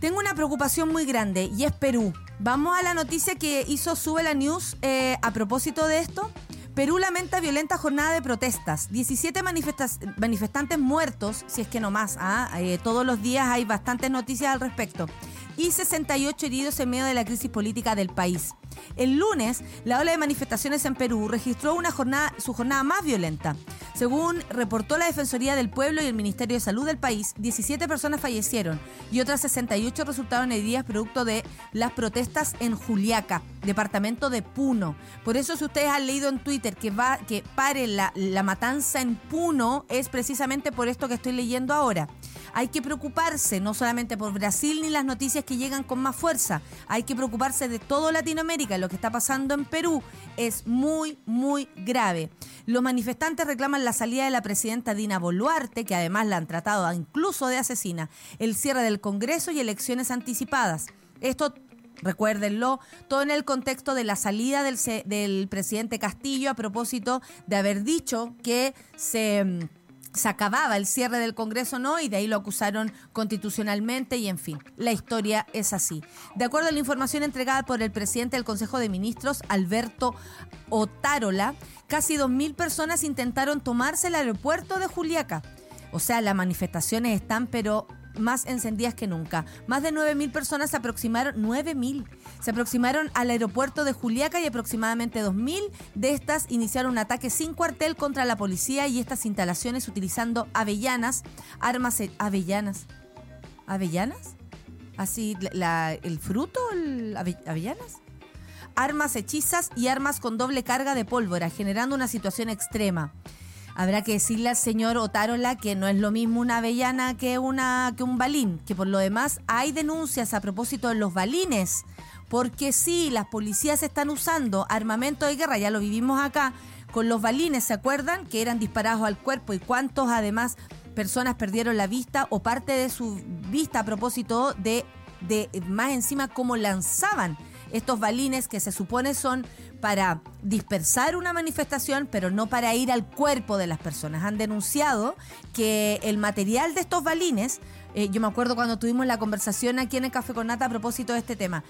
tengo una preocupación muy grande y es Perú. Vamos a la noticia que hizo Sube la News eh, a propósito de esto. Perú lamenta violenta jornada de protestas. 17 manifestantes muertos, si es que no más. ¿ah? Eh, todos los días hay bastantes noticias al respecto. Y 68 heridos en medio de la crisis política del país. El lunes, la ola de manifestaciones en Perú registró una jornada, su jornada más violenta. Según reportó la Defensoría del Pueblo y el Ministerio de Salud del país, 17 personas fallecieron y otras 68 resultaron heridas producto de las protestas en Juliaca, departamento de Puno. Por eso si ustedes han leído en Twitter que va que pare la, la matanza en Puno es precisamente por esto que estoy leyendo ahora. Hay que preocuparse no solamente por Brasil ni las noticias que llegan con más fuerza, hay que preocuparse de todo Latinoamérica. Lo que está pasando en Perú es muy, muy grave. Los manifestantes reclaman la salida de la presidenta Dina Boluarte, que además la han tratado incluso de asesina, el cierre del Congreso y elecciones anticipadas. Esto Recuérdenlo, todo en el contexto de la salida del, presidente Castillo a propósito de haber dicho que se mm, se acababa el cierre del Congreso, ¿no? Y de ahí lo acusaron constitucionalmente y en fin, la historia es así. De acuerdo a la información entregada por el presidente del Consejo de Ministros, Alberto Otárola, casi 2.000 personas intentaron tomarse el aeropuerto de Juliaca. O sea, las manifestaciones están pero más encendidas que nunca. Más de 9.000 personas se aproximaron, 9.000, se aproximaron al aeropuerto de Juliaca y aproximadamente 2.000 de estas iniciaron un ataque sin cuartel contra la policía y estas instalaciones utilizando avellanas, armas avellanas. ¿Avellanas? Así, el fruto, avellanas armas hechizas y armas con doble carga de pólvora, generando una situación extrema. Habrá que decirle al señor Otárola que no es lo mismo una avellana que, una, que un balín, que por lo demás hay denuncias a propósito de los balines, porque sí, las policías están usando armamento de guerra, ya lo vivimos acá, con los balines, ¿se acuerdan? Que eran disparados al cuerpo y cuántos además personas perdieron la vista o parte de su vista a propósito de, de más encima cómo lanzaban estos balines que se supone son para dispersar una manifestación, pero no para ir al cuerpo de las personas. Han denunciado que el material de estos balines, eh, yo me acuerdo cuando tuvimos la conversación aquí en el Café con Nata a propósito de este tema,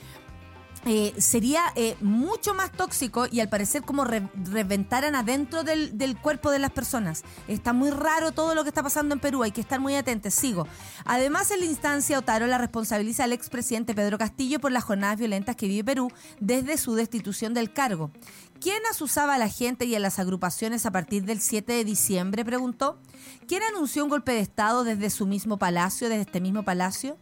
eh, sería eh, mucho más tóxico y al parecer como reventaran adentro del, del, cuerpo de las personas. Está muy raro todo lo que está pasando en Perú, hay que estar muy atentos, sigo. Además, en la instancia, Otaro la responsabiliza al expresidente Pedro Castillo por las jornadas violentas que vive Perú desde su destitución del cargo. ¿Quién asusaba a la gente y a las agrupaciones a partir del 7 de diciembre? preguntó. ¿Quién anunció un golpe de Estado desde su mismo palacio, desde este mismo palacio?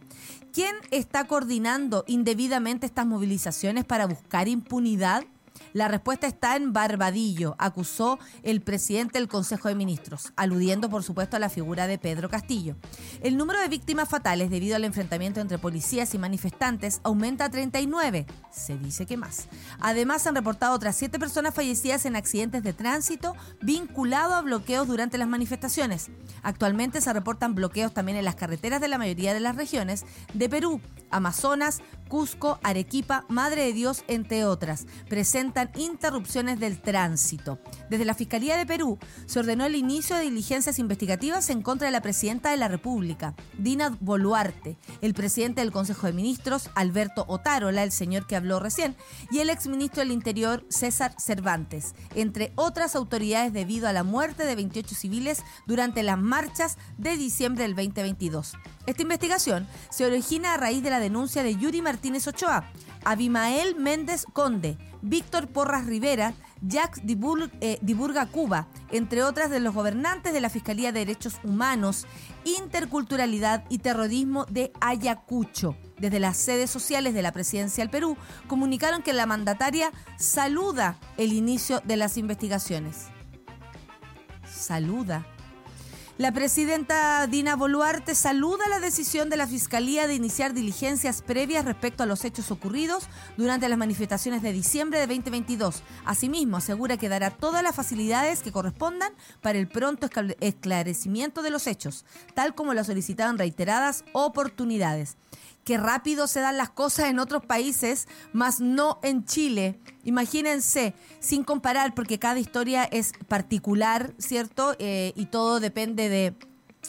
¿Quién está coordinando indebidamente estas movilizaciones para buscar impunidad? La respuesta está en Barbadillo, acusó el presidente del Consejo de Ministros, aludiendo por supuesto a la figura de Pedro Castillo. El número de víctimas fatales debido al enfrentamiento entre policías y manifestantes aumenta a 39, se dice que más. Además han reportado otras siete personas fallecidas en accidentes de tránsito vinculados a bloqueos durante las manifestaciones. Actualmente se reportan bloqueos también en las carreteras de la mayoría de las regiones de Perú, Amazonas, Cusco, Arequipa, Madre de Dios, entre otras. Presentan interrupciones del tránsito. Desde la Fiscalía de Perú se ordenó el inicio de diligencias investigativas en contra de la presidenta de la República, Dina Boluarte, el presidente del Consejo de Ministros, Alberto Otárola, el señor que habló recién, y el exministro del Interior, César Cervantes, entre otras autoridades debido a la muerte de 28 civiles durante las marchas de diciembre del 2022. Esta investigación se origina a raíz de la denuncia de Yuri Martínez Ochoa, Abimael Méndez Conde, Víctor Porras Rivera, Jacques eh, Diburga Cuba, entre otras de los gobernantes de la Fiscalía de Derechos Humanos, Interculturalidad y Terrorismo de Ayacucho. Desde las sedes sociales de la presidencia del Perú comunicaron que la mandataria saluda el inicio de las investigaciones. Saluda la presidenta Dina Boluarte saluda la decisión de la Fiscalía de iniciar diligencias previas respecto a los hechos ocurridos durante las manifestaciones de diciembre de 2022. Asimismo, asegura que dará todas las facilidades que correspondan para el pronto esclarecimiento de los hechos, tal como lo solicitaban reiteradas oportunidades que rápido se dan las cosas en otros países, más no en Chile. Imagínense, sin comparar, porque cada historia es particular, ¿cierto? Eh, y todo depende de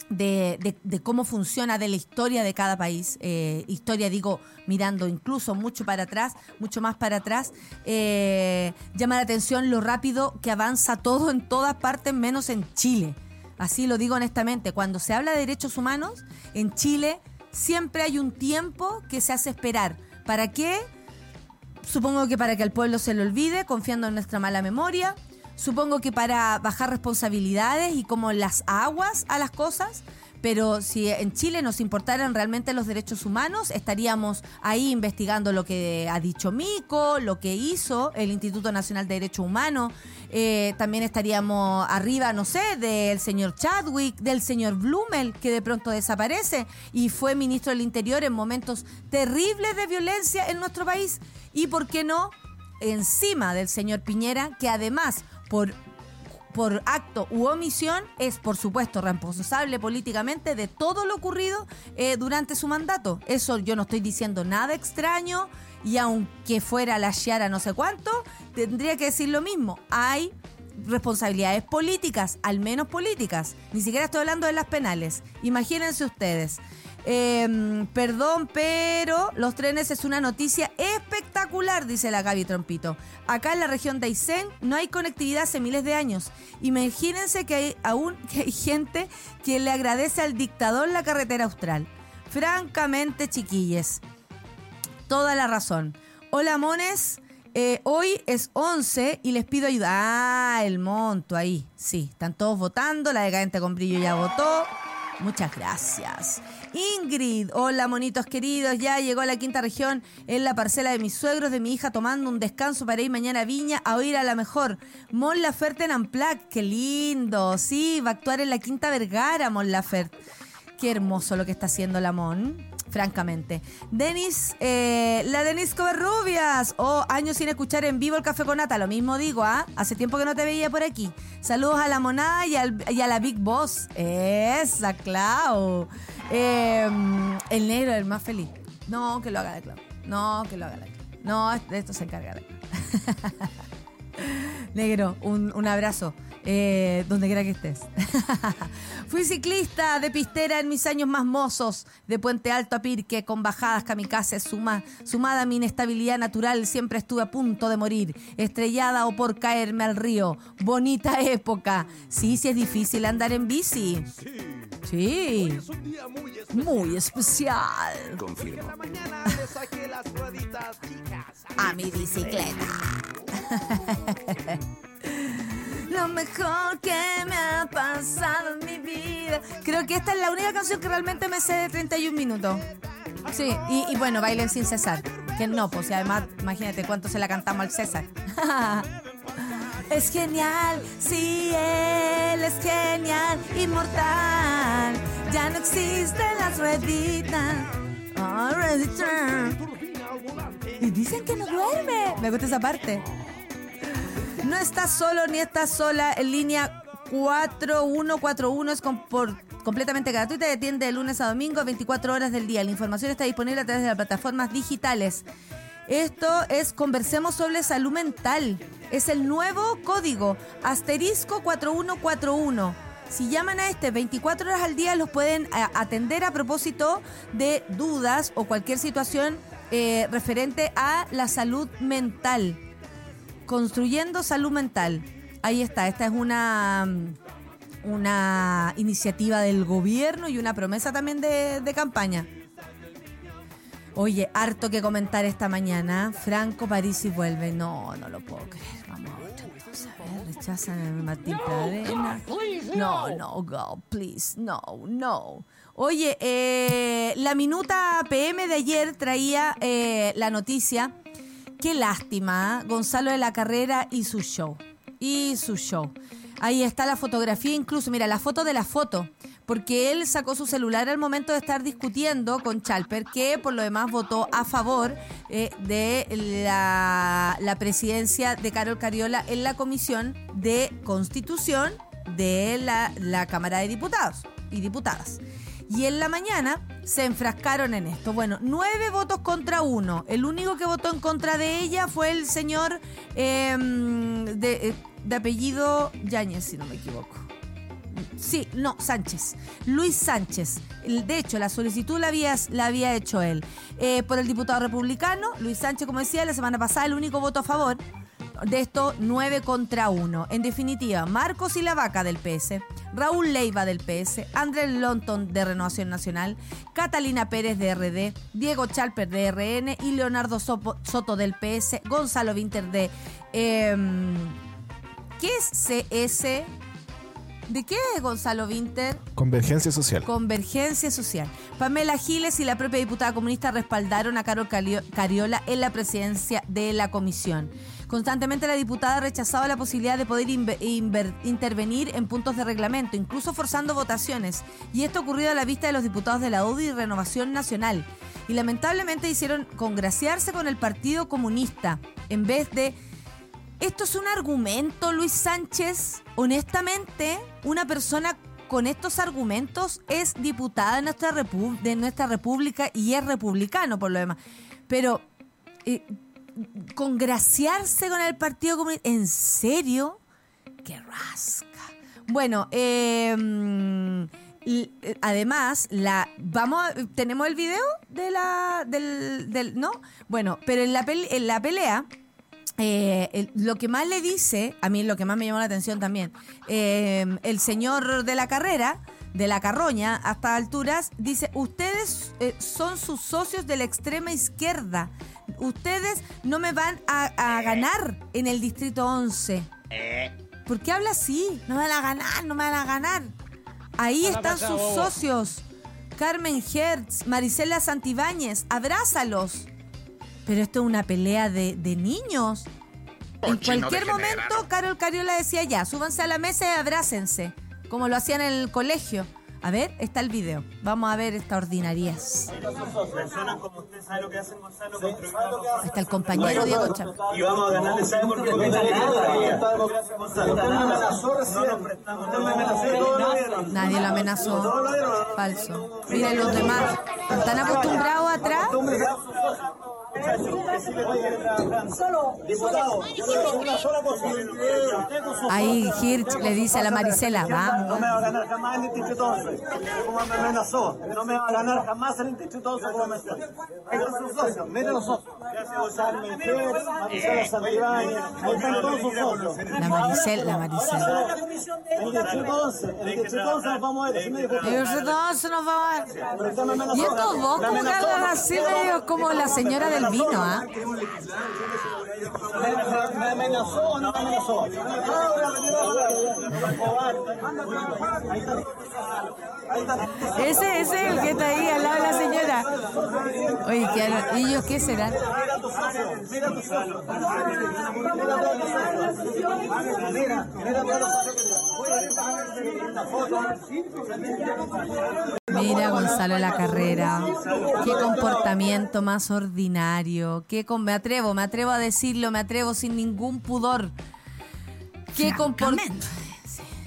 de, cómo funciona, de la historia de cada país. Eh, historia, digo, mirando incluso mucho para atrás, mucho más para atrás. Eh, llama la atención lo rápido que avanza todo en todas partes, menos en Chile. Así lo digo honestamente. Cuando se habla de derechos humanos, en Chile siempre hay un tiempo que se hace esperar. ¿Para qué? Supongo que para que al pueblo se le olvide, confiando en nuestra mala memoria Supongo que para bajar responsabilidades y como las aguas a las cosas, pero si en Chile nos importaran realmente los derechos humanos, estaríamos ahí investigando lo que ha dicho Mico, lo que hizo el Instituto Nacional de Derechos Humanos, eh, también estaríamos arriba, no sé, del señor Chadwick, del señor Blumel, que de pronto desaparece y fue ministro del Interior en momentos terribles de violencia en nuestro país. Y, ¿por qué no? Encima del señor Piñera, que además por, por acto u omisión es, por supuesto, responsable políticamente de todo lo ocurrido eh, durante su mandato. Eso yo no estoy diciendo nada extraño y aunque fuera la Chiara no sé cuánto, tendría que decir lo mismo. Hay responsabilidades políticas, al menos políticas. Ni siquiera estoy hablando de las penales. Imagínense ustedes. Em, perdón, pero los trenes es una noticia espectacular, dice la Gaby Trompito. Acá en la región de Aysén no hay conectividad hace miles de años. Imagínense que hay aún hay gente que le agradece al dictador la carretera austral. Francamente, chiquilles, toda la razón. Hola, mones. Eh, hoy es 11 y les pido ayuda. Ah, el monto ahí. Sí, están todos votando. La decadente con brillo ya votó. Muchas gracias. Ingrid, hola monitos queridos, ya llegó a la quinta región en la parcela de mis suegros, de mi hija tomando un descanso para ir mañana a Viña a oír a la mejor. Mon Laferte en Amplac, qué lindo, sí, va a actuar en la quinta Vergara Mon Laferte. Qué hermoso lo que está haciendo la Mon francamente. Denis, eh, la Denis Covarrubias. Oh, años sin escuchar en vivo el café con nata. Lo mismo digo, ¿ah? Hace tiempo que no te veía por aquí. Saludos a la monada y, a la Big Boss. Esa, Clau. Em, el negro, el más feliz. No, que lo haga de Clau. No, que lo haga de Clau. No, de esto se encarga de Negro, un, un abrazo. Eh, donde quiera que estés. Fui ciclista de pistera en mis años más mozos, de Puente Alto a Pirque, con bajadas kamikazes, suma, sumada a mi inestabilidad natural, siempre estuve a punto de morir, estrellada o por caerme al río. Bonita época. Sí, sí es difícil andar en bici. Sí. Muy especial. Confirmo. a mi bicicleta. lo mejor que me ha pasado en mi vida. Creo que esta es la única canción que realmente me sé de 31 minutos. Sí, y, bueno, bailen sin cesar. Que no, pues además, imagínate cuánto se la cantamos al César. es genial, sí, él es genial, inmortal. Ya no existen las rueditas. Y dicen que no duerme. Me gusta esa parte. No estás solo ni estás sola en línea 4141 es completamente gratuita y atiende de lunes a domingo 24 horas del día. La información está disponible a través de las plataformas digitales. Esto es Conversemos sobre Salud Mental. Es el nuevo código asterisco 4141. Si llaman a este 24 horas al día, los pueden eh, atender a propósito de dudas o cualquier situación eh, referente a la salud mental. Construyendo salud mental. Ahí está, esta es una, una iniciativa del gobierno y una promesa también de, campaña. Oye, harto que comentar esta mañana. Franco París y vuelve. No, no lo puedo creer. Vamos a otra cosa. rechazan a Martín Pradena. No, no, go, please. No, no. Oye, eh, la minuta PM de ayer traía eh, la noticia Qué lástima, ¿eh? Gonzalo de la Carrera y su show. Y su show. Ahí está la fotografía, incluso, mira, la foto de la foto. Porque él sacó su celular al momento de estar discutiendo con Chalper, que por lo demás votó a favor eh, de la, la presidencia de Carol Cariola en la Comisión de Constitución de la, la Cámara de Diputados y Diputadas. Y en la mañana se enfrascaron en esto. Bueno, nueve votos contra uno. El único que votó en contra de ella fue el señor em, eh, de, apellido Yáñez, si no me equivoco. Sí, no, Sánchez. Luis Sánchez. De hecho, la solicitud la había, hecho él. Eh, por el diputado republicano, Luis Sánchez, como decía, la semana pasada el único voto a favor de esto 9 contra 1. En definitiva, Marcos y la Vaca del PS, Raúl Leiva del PS, Andrés Lonton de Renovación Nacional, Catalina Pérez de RD, Diego Chalper de RN y Leonardo Soto del PS, Gonzalo Winter de... Em, ¿Qué es CS? ¿De qué es Gonzalo Winter? Convergencia Social. Convergencia Social. Pamela Giles y la propia diputada comunista respaldaron a Carol Cariola en la presidencia de la comisión. Constantemente la diputada ha rechazado la posibilidad de poder intervenir en puntos de reglamento, incluso forzando votaciones. Y esto ha ocurrido a la vista de los diputados de la UDI y Renovación Nacional. Y lamentablemente hicieron congraciarse con el Partido Comunista en vez de ¿Esto es un argumento, Luis Sánchez? Honestamente, una persona con estos argumentos es diputada de nuestra, de nuestra república y es republicano por lo demás. Pero, eh, congraciarse con el Partido Comunista, ¿en serio? ¡Qué rasca! Bueno, em, además, la vamos tenemos el video de la del, no bueno pero en la pelea eh, lo que más le dice, a mí lo que más me llamó la atención también, eh, el señor de la carrera, de la carroña, hasta alturas, dice, ustedes eh, son sus socios de la extrema izquierda, ustedes no me van a, ganar en el Distrito 11. ¿Por qué habla así? No me van a ganar, no me van a ganar. Ahí están sus socios. Carmen Hertz, Marisela Santibáñez, abrázalos. Pero esto es una pelea de, niños. en cualquier momento, Carol Cariola decía ya, súbanse a la mesa y abrácense, como lo hacían en el colegio. A ver, está el video. Vamos a ver esta ordinariez. Está el compañero Diego Chávez. Y vamos a ganar, ¿sabe por qué? Nadie lo amenazó. Falso. Miren los demás. Están acostumbrados. Ahí Hirsch le dice a la Maricela, vamos. No me va a ganar jamás el Instituto 11. Como me amenazó. No me va a ganar jamás el Instituto 11 como me está. Ahí están sus socios, miren los socios. Maricela Santibáñez, ahí están todos sus socios. La Maricela, la Maricela. El Distrito 11, el Distrito 11 nos vamos a ver. El Distrito 11 nos vamos a ver. Y estos dos como que hablan así medio como la señora del vino, ¿ah? ¿Me amenazó o no me amenazó? Ese, es el que está ahí al lado de la señora. Oye, ¿qué, ¿ellos qué serán? Mira, mira, Mira, Gonzalo la carrera. Qué comportamiento más ordinario. Qué me atrevo, me atrevo a decirlo, me atrevo sin ningún pudor. Qué comportamiento.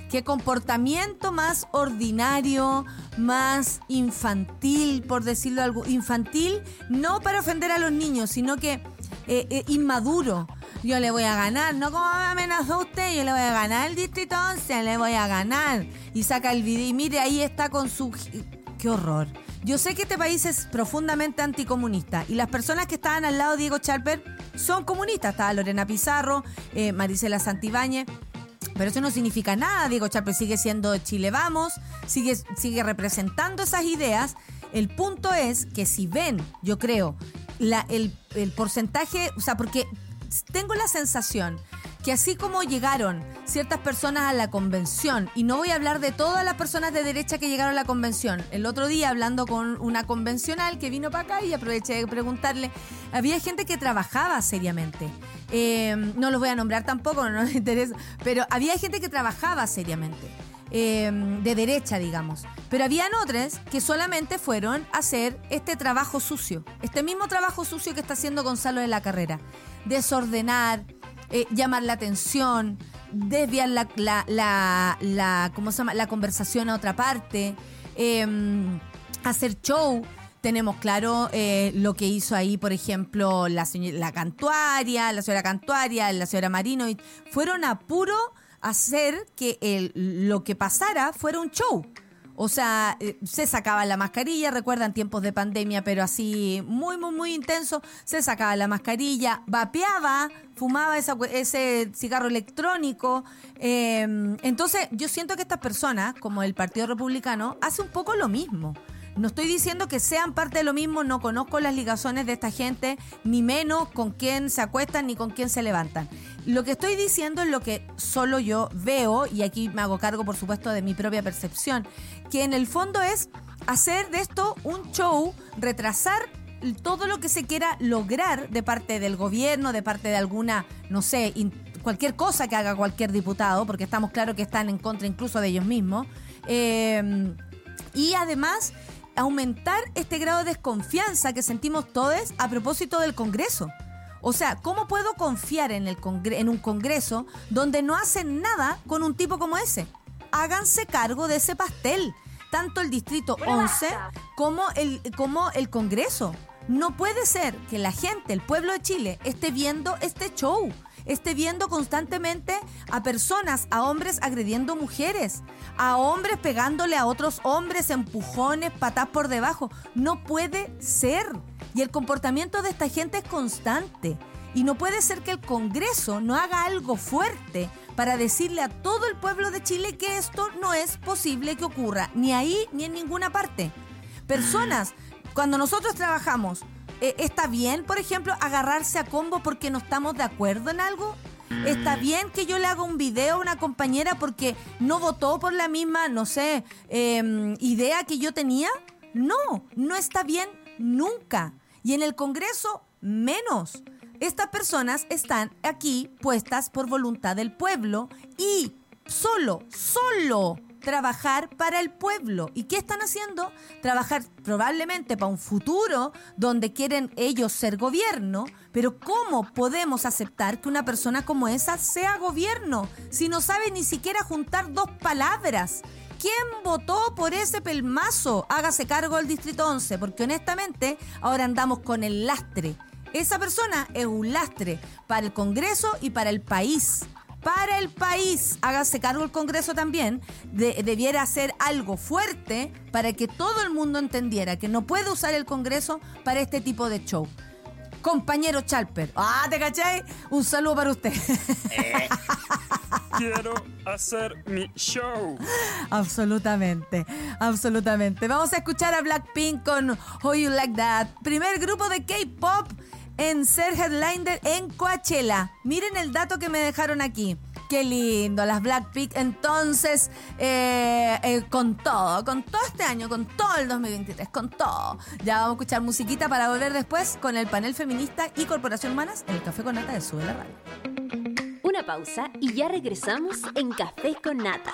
Qué comportamiento más ordinario, más infantil, por decirlo algo. Infantil, no para ofender a los niños, sino que eh, eh, inmaduro. Yo le voy a ganar, no como me amenazó usted, yo le voy a ganar el distrito 11, le voy a ganar. Y saca el video y mire, ahí está con su... ¡Qué horror! Yo sé que este país es profundamente anticomunista y las personas que estaban al lado de Diego Charper son comunistas. Estaba Lorena Pizarro, eh, Marisela Santibáñez. Pero eso no significa nada. Diego Charper sigue siendo Chile Vamos, sigue, sigue representando esas ideas. El punto es que si ven, yo creo, el porcentaje, o sea, porque tengo la sensación que así como llegaron ciertas personas a la convención, y no voy a hablar de todas las personas de derecha que llegaron a la convención, el otro día hablando con una convencional que vino para acá y aproveché de preguntarle, había gente que trabajaba seriamente. Eh, no los voy a nombrar tampoco, no nos interesa, pero había gente que trabajaba seriamente. Eh, de derecha, digamos. Pero habían otras que solamente fueron a hacer este trabajo sucio, este mismo trabajo sucio que está haciendo Gonzalo de la carrera. Desordenar, eh, llamar la atención, desviar la, la, la, ¿cómo se llama? la conversación a otra parte, em, hacer show. Tenemos claro eh, lo que hizo ahí, por ejemplo, la, la Cantuaria, la señora Cantuaria, la señora Marino. Fueron a puro hacer que el, lo que pasara fuera un show. O sea, eh, se sacaba la mascarilla, recuerdan tiempos de pandemia, pero así muy, muy, muy intenso. Se sacaba la mascarilla, vapeaba, fumaba ese cigarro electrónico. Em, entonces, yo siento que estas personas, como el Partido Republicano, hace un poco lo mismo. No estoy diciendo que sean parte de lo mismo, no conozco las ligazones de esta gente, ni menos con quién se acuestan ni con quién se levantan. Lo que estoy diciendo es lo que solo yo veo, y aquí me hago cargo, por supuesto, de mi propia percepción, que en el fondo es hacer de esto un show, retrasar todo lo que se quiera lograr de parte del gobierno, de parte de alguna, no sé, cualquier cosa que haga cualquier diputado, porque estamos claros que están en contra incluso de ellos mismos. Eh, y además aumentar este grado de desconfianza que sentimos todos a propósito del Congreso. O sea, ¿cómo puedo confiar en, el en un Congreso donde no hacen nada con un tipo como ese? Háganse cargo de ese pastel, tanto el Distrito 11 como el, como el Congreso. No puede ser que la gente, el pueblo de Chile, esté viendo este show esté viendo constantemente a personas, a hombres agrediendo mujeres, a hombres pegándole a otros hombres, empujones, patas por debajo. No puede ser. Y el comportamiento de esta gente es constante. Y no puede ser que el Congreso no haga algo fuerte para decirle a todo el pueblo de Chile que esto no es posible que ocurra, ni ahí ni en ninguna parte. Personas, cuando nosotros trabajamos eh, ¿Está bien, por ejemplo, agarrarse a combo porque no estamos de acuerdo en algo? ¿Está mm. bien que yo le haga un video a una compañera porque no votó por la misma, no sé, em, idea que yo tenía? No, no está bien nunca. Y en el Congreso, menos. Estas personas están aquí puestas por voluntad del pueblo y solo, solo trabajar para el pueblo. ¿Y qué están haciendo? Trabajar probablemente para un futuro donde quieren ellos ser gobierno, pero ¿cómo podemos aceptar que una persona como esa sea gobierno si no sabe ni siquiera juntar dos palabras? ¿Quién votó por ese pelmazo? Hágase cargo del Distrito 11, porque honestamente ahora andamos con el lastre. Esa persona es un lastre para el Congreso y para el país para el país, hágase cargo el Congreso también, debiera hacer algo fuerte para que todo el mundo entendiera que no puede usar el Congreso para este tipo de show. Compañero Chalper, ah, ¿te cachai? Un saludo para usted. Eh. Quiero hacer mi show. Absolutamente, absolutamente. Vamos a escuchar a Blackpink con How You Like That, primer grupo de K-pop en ser headliner en Coachella. Miren el dato que me dejaron aquí. Qué lindo, las Blackpink entonces eh, eh, con todo, con todo este año, con todo el 2023, con todo. Ya vamos a escuchar musiquita para volver después con el panel feminista y Corporación Humanas en el Café con Nata de Sube la Radio. Una pausa y ya regresamos en Café con Nata.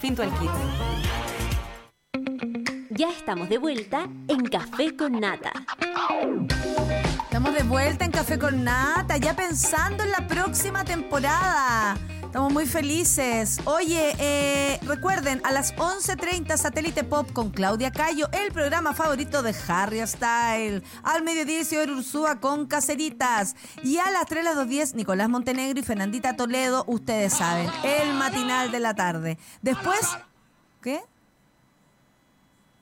Finto al kit. Ya estamos de vuelta en Café con Nata. Estamos de vuelta en Café con Nata, ya pensando en la próxima temporada. Estamos muy felices. Oye, eh, recuerden, a las 11.30 Satélite Pop con Claudia Cayo, el programa favorito de Harry Style. Al mediodía Isidoro Ursúa con Caceritas. Y a las 3 las 2.10 Nicolás Montenegro y Fernandita Toledo, ustedes saben, el matinal de la tarde. Después, ¿qué?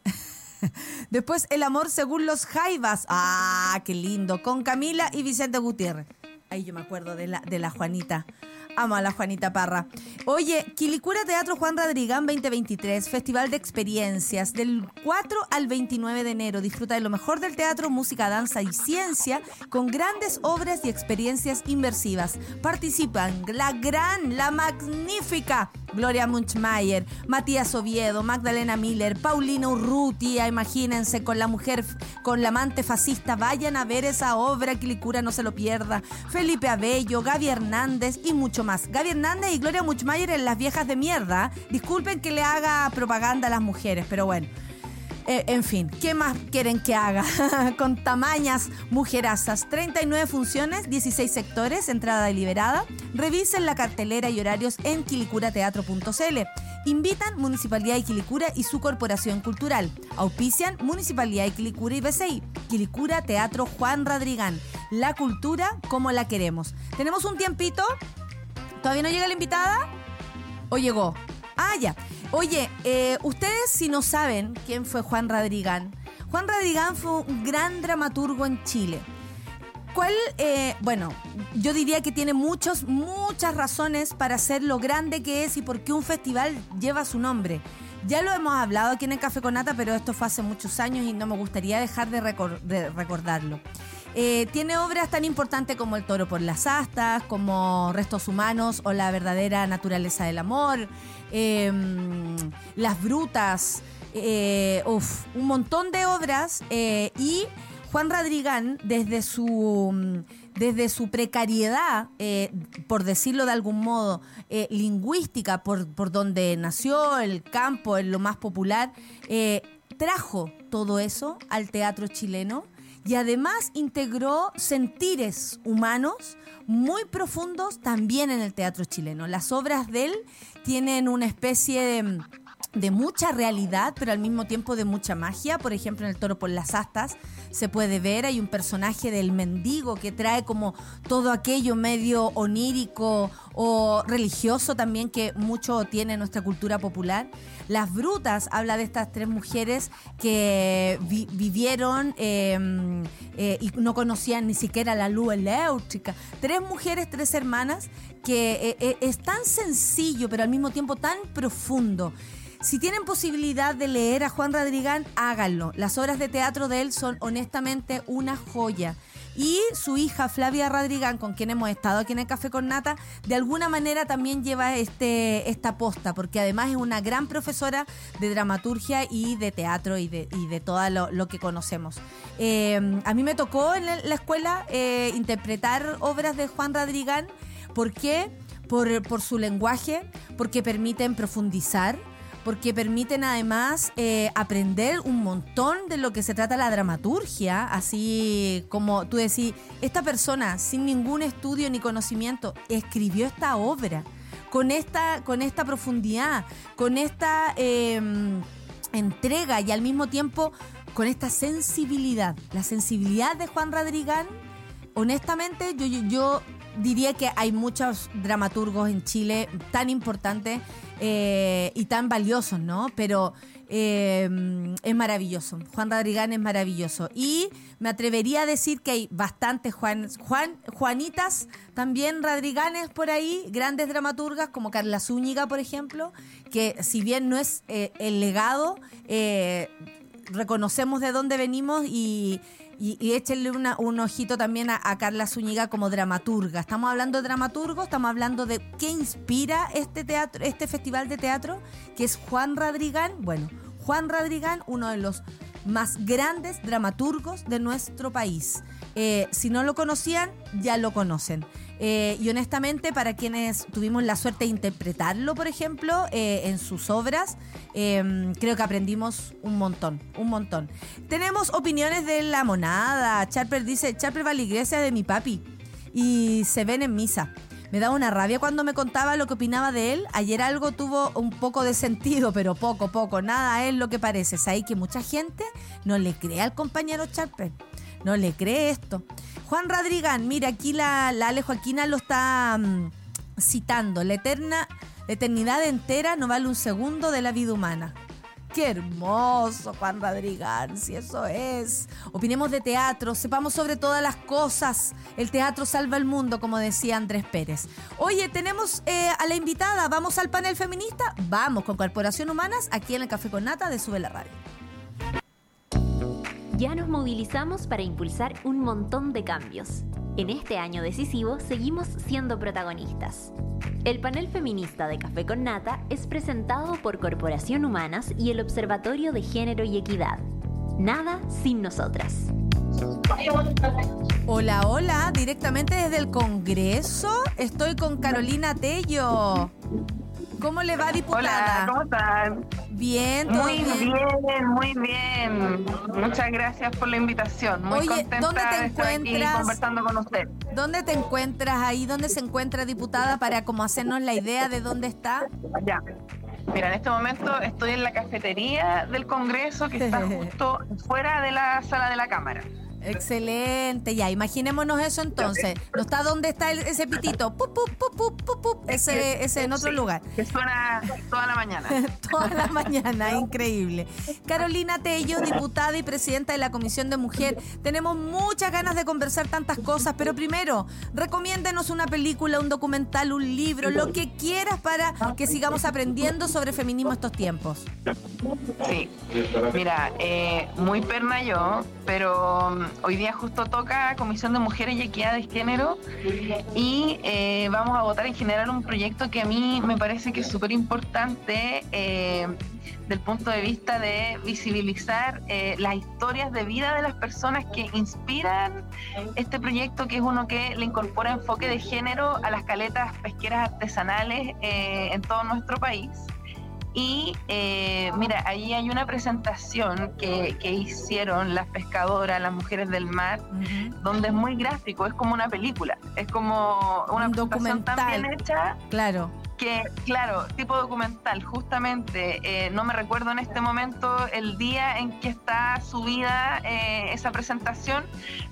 Después El amor según los Jaivas. Ah, qué lindo. Con Camila y Vicente Gutiérrez. Ahí yo me acuerdo de la, de la Juanita. Amo a la Juanita Parra. Oye, Quilicura Teatro Juan Radrigán 2023, Festival de Experiencias, del 4 al 29 de enero. Disfruta de lo mejor del teatro, música, danza y ciencia, con grandes obras y experiencias inmersivas. Participan la gran, la magnífica Gloria Munchmayer, Matías Oviedo, Magdalena Miller, Paulina Urrutia, imagínense, con la mujer, con la amante fascista, vayan a ver esa obra, Quilicura no se lo pierda. Felipe Abello, Gaby Hernández y mucho más. Gaby Hernández y Gloria Muchmayer en Las Viejas de Mierda. Disculpen que le haga propaganda a las mujeres, pero bueno. Eh, en fin, ¿qué más quieren que haga? Con tamañas mujerazas. 39 funciones, 16 sectores, entrada deliberada. Revisen la cartelera y horarios en quilicurateatro.cl. Invitan Municipalidad de Quilicura y su Corporación Cultural. Auspician Municipalidad de Quilicura y BCI. Quilicura Teatro Juan Radrigán. La cultura como la queremos. Tenemos un tiempito ¿Todavía no llega la invitada? ¿O llegó? Ah, ya. Oye, eh, ustedes si no saben quién fue Juan Radrigán, Juan Radrigán fue un gran dramaturgo en Chile. ¿Cuál? Eh, bueno, yo diría que tiene muchos, muchas razones para ser lo grande que es y por qué un festival lleva su nombre. Ya lo hemos hablado aquí en el Café con Nata, pero esto fue hace muchos años y no me gustaría dejar de, de recordarlo. Eh, tiene obras tan importantes como El toro por las astas, como Restos humanos o La verdadera naturaleza del amor, em, Las brutas, eh, un montón de obras eh, y Juan Radrigán desde su desde su precariedad, por decirlo de algún modo, lingüística, por, por, donde nació el campo, en lo más popular, trajo todo eso al teatro chileno y además integró sentires humanos muy profundos también en el teatro chileno. Las obras de él tienen una especie de mucha realidad, pero al mismo tiempo de mucha magia. Por ejemplo, en El Toro por las Astas se puede ver, hay un personaje del mendigo que trae como todo aquello medio onírico o religioso también que mucho tiene nuestra cultura popular. Las Brutas habla de estas tres mujeres que vivieron em, eh, y no conocían ni siquiera la luz eléctrica. Tres mujeres, tres hermanas, que eh, eh, es tan sencillo, pero al mismo tiempo tan profundo. Si tienen posibilidad de leer a Juan Radrigán, háganlo. Las obras de teatro de él son honestamente una joya. Y su hija Flavia Radrigán, con quien hemos estado aquí en el Café con Nata, de alguna manera también lleva este, esta posta, porque además es una gran profesora de dramaturgia y de teatro y de, y de todo lo, que conocemos. Eh, a mí me tocó en la escuela eh, interpretar obras de Juan Radrigán. ¿Por qué? Por, por su lenguaje, porque permiten profundizar porque permiten además eh, aprender un montón de lo que se trata la dramaturgia, así como tú decís, esta persona sin ningún estudio ni conocimiento escribió esta obra con esta, con esta profundidad, con esta em, entrega y al mismo tiempo con esta sensibilidad. La sensibilidad de Juan Radrigán, honestamente, yo, yo diría que hay muchos dramaturgos en Chile tan importantes eh, y tan valiosos, ¿no? Pero eh, es maravilloso. Juan Radrigán es maravilloso. Y me atrevería a decir que hay bastantes Juan, Juan, Juanitas, también Radriganes por ahí, grandes dramaturgas como Carla Zúñiga, por ejemplo, que si bien no es eh, el legado, reconocemos de dónde venimos y y, échenle un ojito también a, Carla Zúñiga como dramaturga. Estamos hablando de dramaturgo, estamos hablando de qué inspira este teatro, este festival de teatro, que es Juan Radrigán. Bueno, Juan Radrigán, uno de los más grandes dramaturgos de nuestro país. Eh, si no lo conocían, ya lo conocen. Eh, y honestamente, para quienes tuvimos la suerte de interpretarlo, por ejemplo, eh, en sus obras, em, creo que aprendimos un montón, un montón. Tenemos opiniones de la monada. Charper dice, Charper va a la iglesia de mi papi y se ven en misa. Me da una rabia cuando me contaba lo que opinaba de él. Ayer algo tuvo un poco de sentido, pero poco, poco. Nada es lo que parece. Sabéis que mucha gente no le cree al compañero Charper. No le cree esto. Juan Radrigán, mira, aquí la, la Ale Joaquina lo está mm, citando. La eterna, la eternidad entera no vale un segundo de la vida humana. Qué hermoso, Juan Radrigán, si eso es. Opinemos de teatro, sepamos sobre todas las cosas. El teatro salva el mundo, como decía Andrés Pérez. Oye, tenemos eh, a la invitada. ¿Vamos al panel feminista? Vamos con Corporación Humanas aquí en el Café con Nata de Sube la Radio. Ya nos movilizamos para impulsar un montón de cambios. En este año decisivo seguimos siendo protagonistas. El panel feminista de Café con Nata es presentado por Corporación Humanas y el Observatorio de Género y Equidad. Nada sin nosotras. Hola, hola, directamente desde el Congreso. Estoy con Carolina Tello. ¿Cómo le va, diputada? Hola, ¿cómo están? Bien, todo Muy bien. bien, muy bien. Muchas gracias por la invitación. Muy Oye, contenta ¿dónde te de estar aquí encuentras? conversando con usted. ¿Dónde te encuentras ahí? ¿Dónde se encuentra diputada para como hacernos la idea de dónde está? Ya. Mira, en este momento estoy en la cafetería del Congreso que está justo fuera de la sala de la Cámara. Excelente, ya, imaginémonos eso entonces. ¿No está dónde está el- ese pitito? Pup, pup, pup, pup, pup, pup. Ese, ese en otro Sí, lugar. Que suena toda la mañana. Toda la mañana, increíble. Carolina Tello, diputada y presidenta de la Comisión de Mujer. Tenemos muchas ganas de conversar tantas cosas, pero primero, recomiéndenos una película, un documental, un libro, lo que quieras para que sigamos aprendiendo sobre feminismo estos tiempos. Sí, mira, eh, muy perna yo, pero mm, hoy día justo toca Comisión de Mujeres y Equidad de Género y eh, vamos a votar en general un proyecto que a mí me parece que es súper importante eh, del punto de vista de visibilizar eh, las historias de vida de las personas que inspiran este proyecto, que es uno que le incorpora enfoque de género a las caletas pesqueras artesanales eh, en todo nuestro país. Y eh, mira, ahí hay una presentación que, que hicieron las pescadoras, las mujeres del mar, donde es muy gráfico, es como una película, es como una Un presentación tan documental. bien hecha Claro. que, claro, tipo documental, justamente, eh, no me recuerdo en este momento el día en que está subida eh, esa presentación,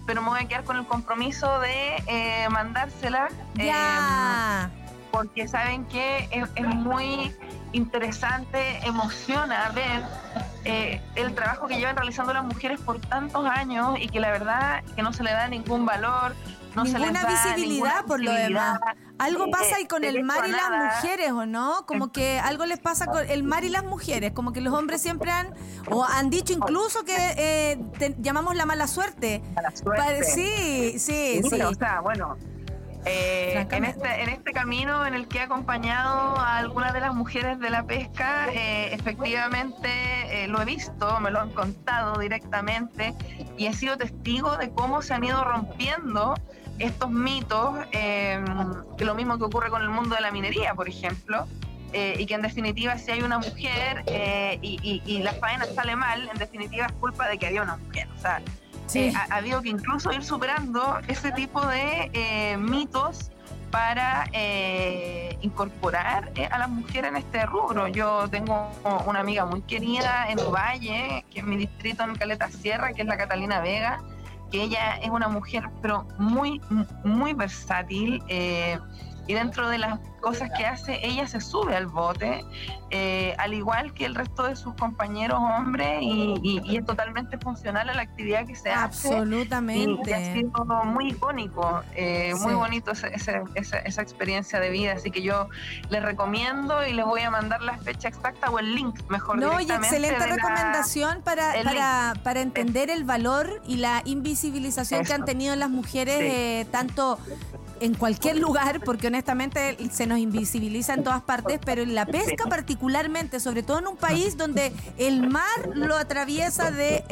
pero me voy a quedar con el compromiso de eh, mandársela. Ya. porque saben que es, es muy interesante, emociona ver eh, el trabajo que llevan realizando las mujeres por tantos años y que la verdad que no se le da ningún valor, no se les ninguna da visibilidad ninguna por lo demás. Algo Eh, pasa ahí con el mar y las mujeres, ¿o no? Como que algo les pasa con el mar y las mujeres, como que los hombres siempre han, o han dicho incluso que eh, te- llamamos la mala suerte. Mala suerte. Pare- Sí, sí, sí. O sea, bueno, eh, en, este, en este camino en el que he acompañado a algunas de las mujeres de la pesca, eh, efectivamente eh, lo he visto, me lo han contado directamente y he sido testigo de cómo se han ido rompiendo estos mitos, eh, que lo mismo que ocurre con el mundo de la minería, por ejemplo. eh, y que en definitiva si hay una mujer y, y- y la faena sale mal, en definitiva es culpa de que había una mujer. O sea, Sí. eh, ha, ha habido que incluso ir superando ese tipo de eh, mitos para eh, incorporar eh, a las mujeres en este rubro. Yo tengo una amiga muy querida en Valle, que es mi distrito en Caleta Sierra, que es la Catalina Vega, que ella es una mujer pero muy, muy versátil. eh, y dentro de las cosas que hace, ella se sube al bote, eh, al igual que el resto de sus compañeros hombres, y, y- y es totalmente funcional a la actividad que se hace. Y ha Absolutamente. sido muy icónico, eh, muy bonito ese- ese- esa, esa experiencia de vida. Así que yo les recomiendo y les voy a mandar la fecha exacta o el link, mejor No, y excelente la- recomendación para, para, para entender el valor y la invisibilización que han tenido las mujeres, Sí. eh, tanto en cualquier lugar, porque honestamente se nos invisibiliza en todas partes, pero en la pesca particularmente, sobre todo en un país donde el mar lo atraviesa de,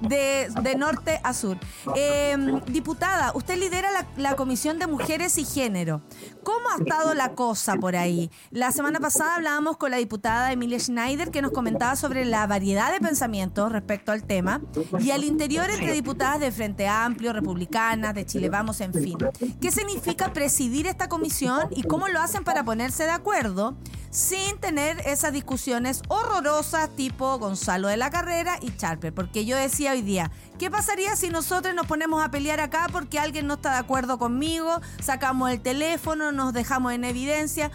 de, de- norte a sur. Eh, diputada, usted lidera la, la Comisión de Mujeres y Género. ¿Cómo ha estado la cosa por ahí? La semana pasada hablábamos con la diputada Emilia Schneider que nos comentaba sobre la variedad de pensamientos respecto al tema y al interior entre diputadas de Frente Amplio, republicanas, de Chile Vamos, en fin. ¿Qué significa presidir esta comisión y cómo lo hacen para ponerse de acuerdo sin tener esas discusiones horrorosas tipo Gonzalo de la Carrera y Charper? Porque yo decía hoy día, ¿qué pasaría si nosotros nos ponemos a pelear acá porque alguien no está de acuerdo conmigo, sacamos el teléfono, nos dejamos en evidencia?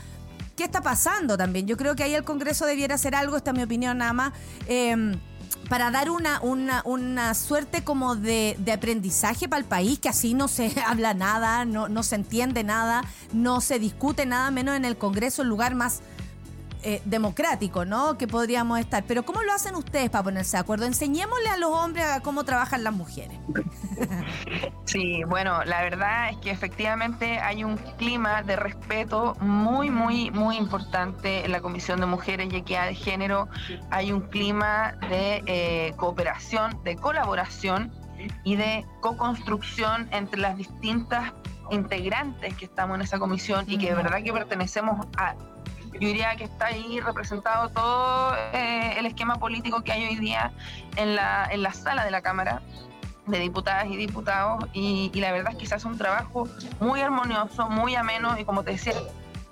qué está pasando también. Yo creo que ahí el Congreso debiera hacer algo, esta es mi opinión nada más. eh, para dar una, una, suerte como de, de aprendizaje para el país, que así no se habla nada, no, no se entiende nada, no se discute nada, menos en el Congreso, el lugar más eh, democrático, ¿no? Que podríamos estar. Pero ¿cómo lo hacen ustedes para ponerse de acuerdo? Enseñémosle a los hombres a cómo trabajan las mujeres. Sí, bueno, la verdad es que efectivamente hay un clima de respeto muy, muy, muy importante en la Comisión de Mujeres y Equidad de Género. Hay un clima de eh, cooperación, de colaboración y de co-construcción entre las distintas integrantes que estamos en esa comisión y que de verdad que pertenecemos a yo diría que está ahí representado todo eh, el esquema político que hay hoy día en la, en la sala de la Cámara de diputadas y diputados y, la verdad es que se hace un trabajo muy armonioso, muy ameno y como te decía,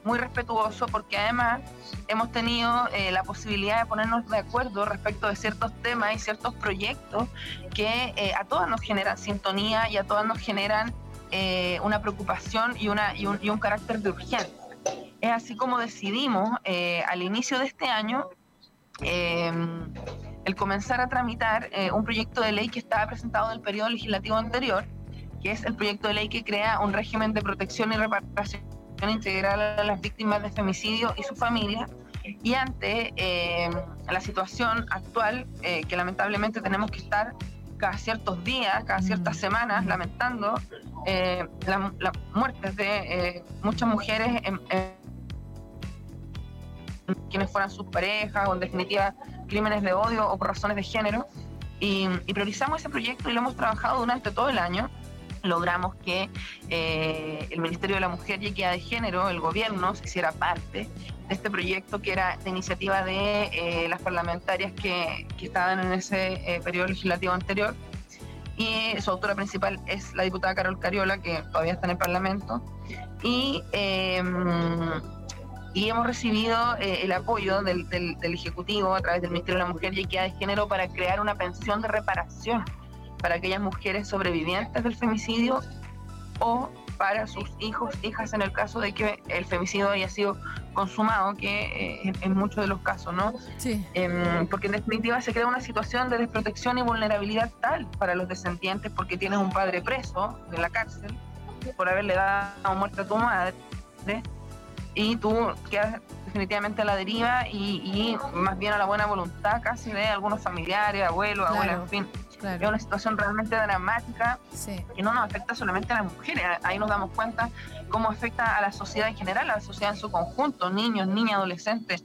muy respetuoso porque además hemos tenido eh, la posibilidad de ponernos de acuerdo respecto de ciertos temas y ciertos proyectos que eh, a todas nos generan sintonía y a todas nos generan una preocupación y, una, y, un, y un carácter de urgencia. Es así como decidimos eh, al inicio de este año eh, el comenzar a tramitar eh, un proyecto de ley que estaba presentado en el periodo legislativo anterior, que es el proyecto de ley que crea un régimen de protección y reparación integral a las víctimas de femicidio y su familia. Y ante la situación actual, que lamentablemente tenemos que estar cada ciertos días, cada ciertas semanas, lamentando eh, las la muertes de eh, muchas mujeres en, en quienes fueran sus parejas o en definitiva crímenes de odio o por razones de género. Y, y priorizamos ese proyecto y lo hemos trabajado durante todo el año. Logramos que eh, el Ministerio de la Mujer y Equidad de Género, el gobierno, se hiciera parte de este proyecto que era de iniciativa de eh, las parlamentarias que, que, estaban en ese eh, periodo legislativo anterior. Y su autora principal es la diputada Carol Cariola, que todavía está en el Parlamento. Y y hemos recibido eh, el apoyo del, del, del, Ejecutivo a través del Ministerio de la Mujer y Equidad de Género para crear una pensión de reparación para aquellas mujeres sobrevivientes del femicidio o para sus hijos, hijas en el caso de que el femicidio haya sido consumado, que eh, en, muchos de los casos, ¿no? Sí. Eh, porque en definitiva se crea una situación de desprotección y vulnerabilidad tal para los descendientes porque tienes un padre preso en la cárcel por haberle dado muerte a tu madre y tú quedas definitivamente a la deriva y, y, más bien a la buena voluntad casi de algunos familiares, abuelos, claro, abuelas, en fin. Claro. Es una situación realmente dramática sí. que no nos afecta solamente a las mujeres, ahí nos damos cuenta cómo afecta a la sociedad en general, a la sociedad en su conjunto, niños, niñas, adolescentes.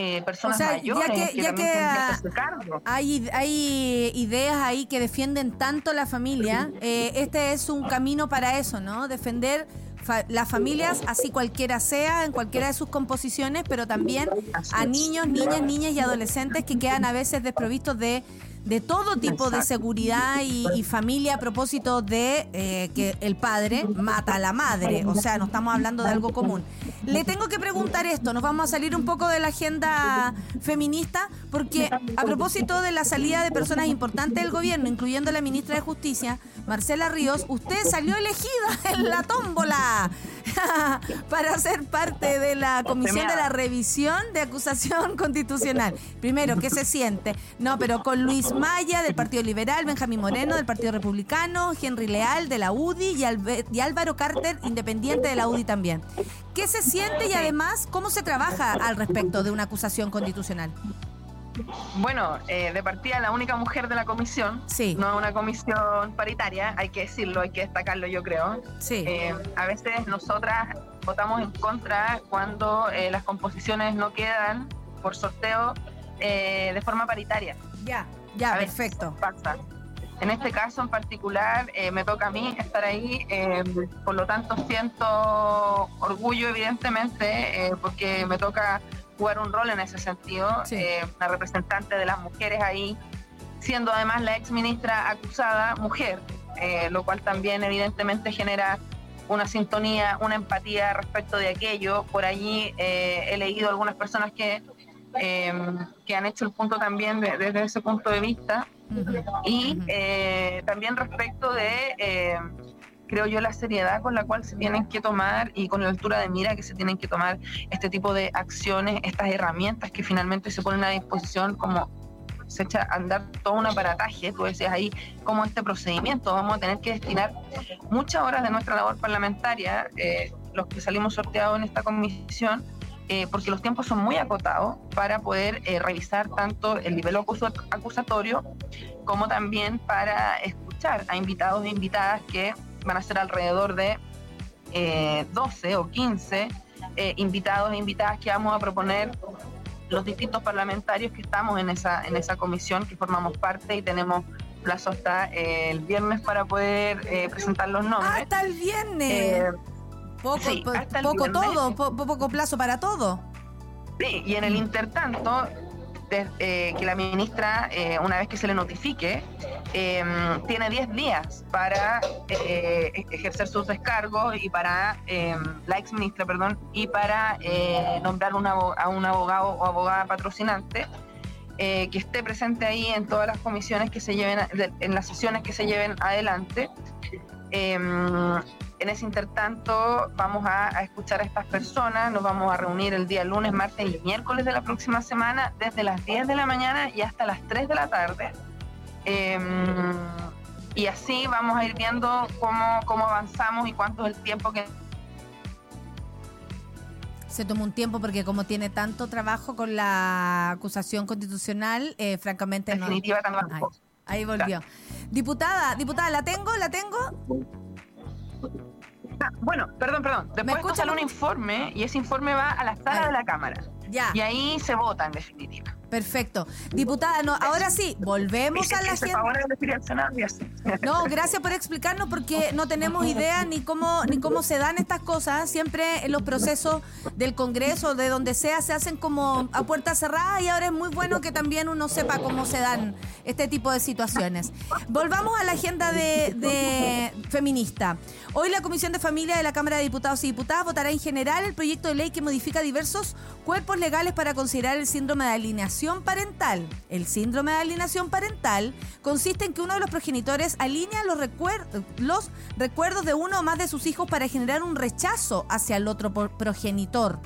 Eh, personas o sea, mayores ya que, que ya que cargo. Hay, hay ideas ahí que defienden tanto la familia, eh, este es un camino para eso, ¿no? Defender fa las familias, así cualquiera sea, en cualquiera de sus composiciones, pero también a niños, niñas, niñas y adolescentes que quedan a veces desprovistos de de todo tipo Exacto. de seguridad y, y, familia a propósito de eh, que el padre mata a la madre. O sea, no estamos hablando de algo común. Le tengo que preguntar esto, nos vamos a salir un poco de la agenda feminista, porque a propósito de la salida de personas importantes del gobierno, incluyendo la ministra de Justicia, Marcela Ríos, usted salió elegida en la tómbola para ser parte de la comisión de la revisión de acusación constitucional. Primero, ¿qué se siente? No, pero con Luis Maya del Partido Liberal, Benjamín Moreno del Partido Republicano, Henry Leal de la UDI y, Albe y Álvaro Carter, independiente de la UDI también. ¿Qué se siente y además cómo se trabaja al respecto de una acusación constitucional? Bueno, eh, de partida la única mujer de la comisión, sí. no una comisión paritaria, hay que decirlo, hay que destacarlo yo creo. Sí. Eh, a veces nosotras votamos en contra cuando eh, las composiciones no quedan por sorteo eh, de forma paritaria. Ya, ya, a perfecto. Pasa. En este caso en particular eh, me toca a mí estar ahí, eh, por lo tanto siento orgullo evidentemente porque me toca jugar un rol en ese sentido, Sí. una representante de las mujeres ahí, siendo además la ex ministra acusada mujer, lo cual también evidentemente genera una sintonía, una empatía respecto de aquello. Por allí he leído algunas personas que eh, que han hecho el punto también de, desde ese punto de vista. Uh -huh. Y eh, también respecto de, eh, creo yo, la seriedad con la cual se tienen que tomar y con la altura de mira que se tienen que tomar este tipo de acciones, estas herramientas que finalmente se ponen a disposición como se echa a andar todo un aparataje, tú decías ahí, como este procedimiento, vamos a tener que destinar muchas horas de nuestra labor parlamentaria, eh, los que salimos sorteados en esta comisión, eh, porque los tiempos son muy acotados para poder eh, revisar tanto el nivel acusatorio como también para escuchar a invitados e invitadas que van a ser alrededor de 12 o 15 invitados e invitadas que vamos a proponer los distintos parlamentarios que estamos en esa, en esa comisión, que formamos parte y tenemos plazo hasta el viernes para poder eh, presentar los nombres. Hasta el viernes. Eh, poco, poco todo, poco plazo para todo. Sí, y en el intertanto, eh, que la ministra, eh, una vez que se le notifique, em, tiene 10 días para eh, ejercer sus descargos y para, em, la ex ministra, perdón, y para nombrar a un abogado o abogada patrocinante. que esté presente ahí en todas las comisiones que se lleven, en las sesiones que se lleven adelante. Em, en ese intertanto vamos a, escuchar a estas personas, nos vamos a reunir el día lunes, martes y miércoles de la próxima semana, desde las 10 de la mañana y hasta las 3 de la tarde. Em, y así vamos a ir viendo cómo, cómo avanzamos y cuánto es el tiempo que... Se tomó un tiempo porque como tiene tanto trabajo con la acusación constitucional, eh, francamente Definitiva, no... Ahí, ahí volvió. Diputada, diputada, ¿la tengo? ¿La tengo? Ah, bueno, perdón, perdón. Después escuchan un informe y ese informe va a la sala de la Cámara. Ya. Y ahí se vota en definitiva. Perfecto. Diputada, no, ahora sí, volvemos a la agenda. No, gracias por explicarnos porque no tenemos idea ni cómo ni cómo se dan estas cosas. Siempre en los procesos del Congreso, de donde sea, se hacen como a puerta cerrada y ahora es muy bueno que también uno sepa cómo se dan este tipo de situaciones. Volvamos a la agenda de, de feminista. Hoy la Comisión de Familia de la Cámara de Diputados y Diputadas votará en general el proyecto de ley que modifica diversos cuerpos legales para considerar el síndrome de alineación parental. El síndrome de alineación parental consiste en que uno de los progenitores alinea los, recuerdos de uno o más de sus hijos para generar un rechazo hacia el otro progenitor.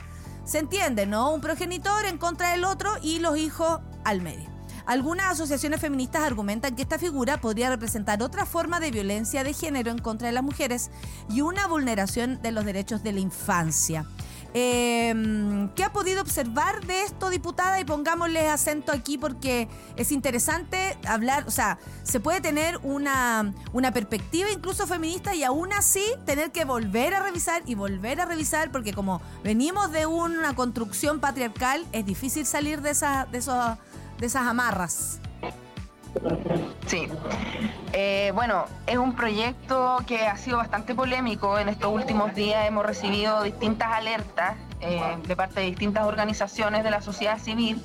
Se entiende, ¿no? Un progenitor en contra del otro y los hijos al medio. Algunas asociaciones feministas argumentan que esta figura podría representar otra forma de violencia de género en contra de las mujeres y una vulneración de los derechos de la infancia. Em, ¿Qué ha podido observar de esto, diputada? Y pongámosle acento aquí porque es interesante hablar, o sea, se puede tener una, una perspectiva incluso feminista y aún así tener que volver a revisar y volver a revisar porque como venimos de una construcción patriarcal, es difícil salir de, esa, de esos de esas amarras. Sí. Eh, bueno, es un proyecto que ha sido bastante polémico. En estos últimos días hemos recibido distintas alertas eh, de parte de distintas organizaciones de la sociedad civil.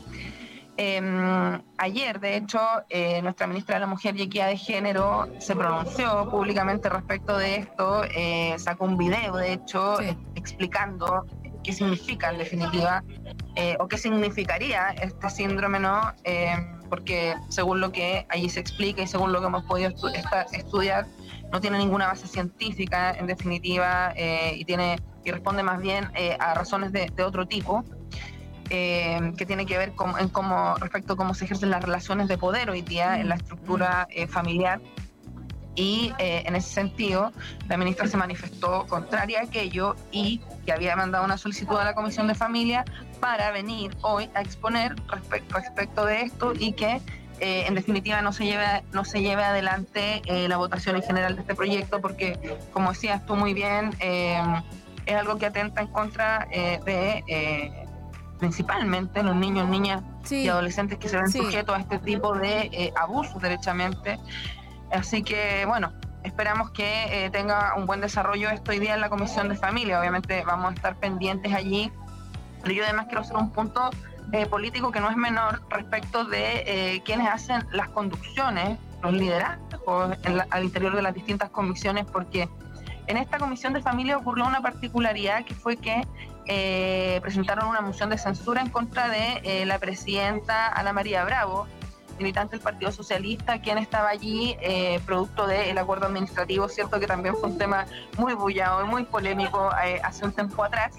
Em, ayer, de hecho, eh, nuestra ministra de la Mujer y Equidad de Género se pronunció públicamente respecto de esto, sacó un video, de hecho, explicando qué significa en definitiva o qué significaría este síndrome, ¿no? Eh, porque según lo que allí se explica y según lo que hemos podido estudiar, no tiene ninguna base científica en definitiva eh, y tiene y responde más bien a razones de, otro tipo. que tiene que ver con en cómo, respecto a cómo se ejercen las relaciones de poder hoy día en la estructura familiar y eh, en ese sentido la ministra se manifestó contraria a aquello y que había mandado una solicitud a la Comisión de Familia para venir hoy a exponer respecto de esto y que eh, en definitiva no se lleve, no se lleve adelante eh, la votación en general de este proyecto porque, como decías tú muy bien, es algo que atenta en contra de principalmente los niños, niñas y adolescentes que se ven sujetos a este tipo de abusos derechamente. Así que, bueno, esperamos que eh, tenga un buen desarrollo esto hoy día en la Comisión de Familia. Obviamente vamos a estar pendientes allí, pero yo además quiero hacer un punto eh, político que no es menor respecto de eh, quienes hacen las conducciones, los liderazgos al interior de las distintas comisiones, porque en esta Comisión de Familia ocurrió una particularidad que fue que presentaron una moción de censura en contra de la presidenta Ana María Bravo, militante del Partido Socialista, quien estaba allí eh, producto del acuerdo administrativo, cierto que también fue un tema muy bullado y muy polémico eh, hace un tiempo atrás.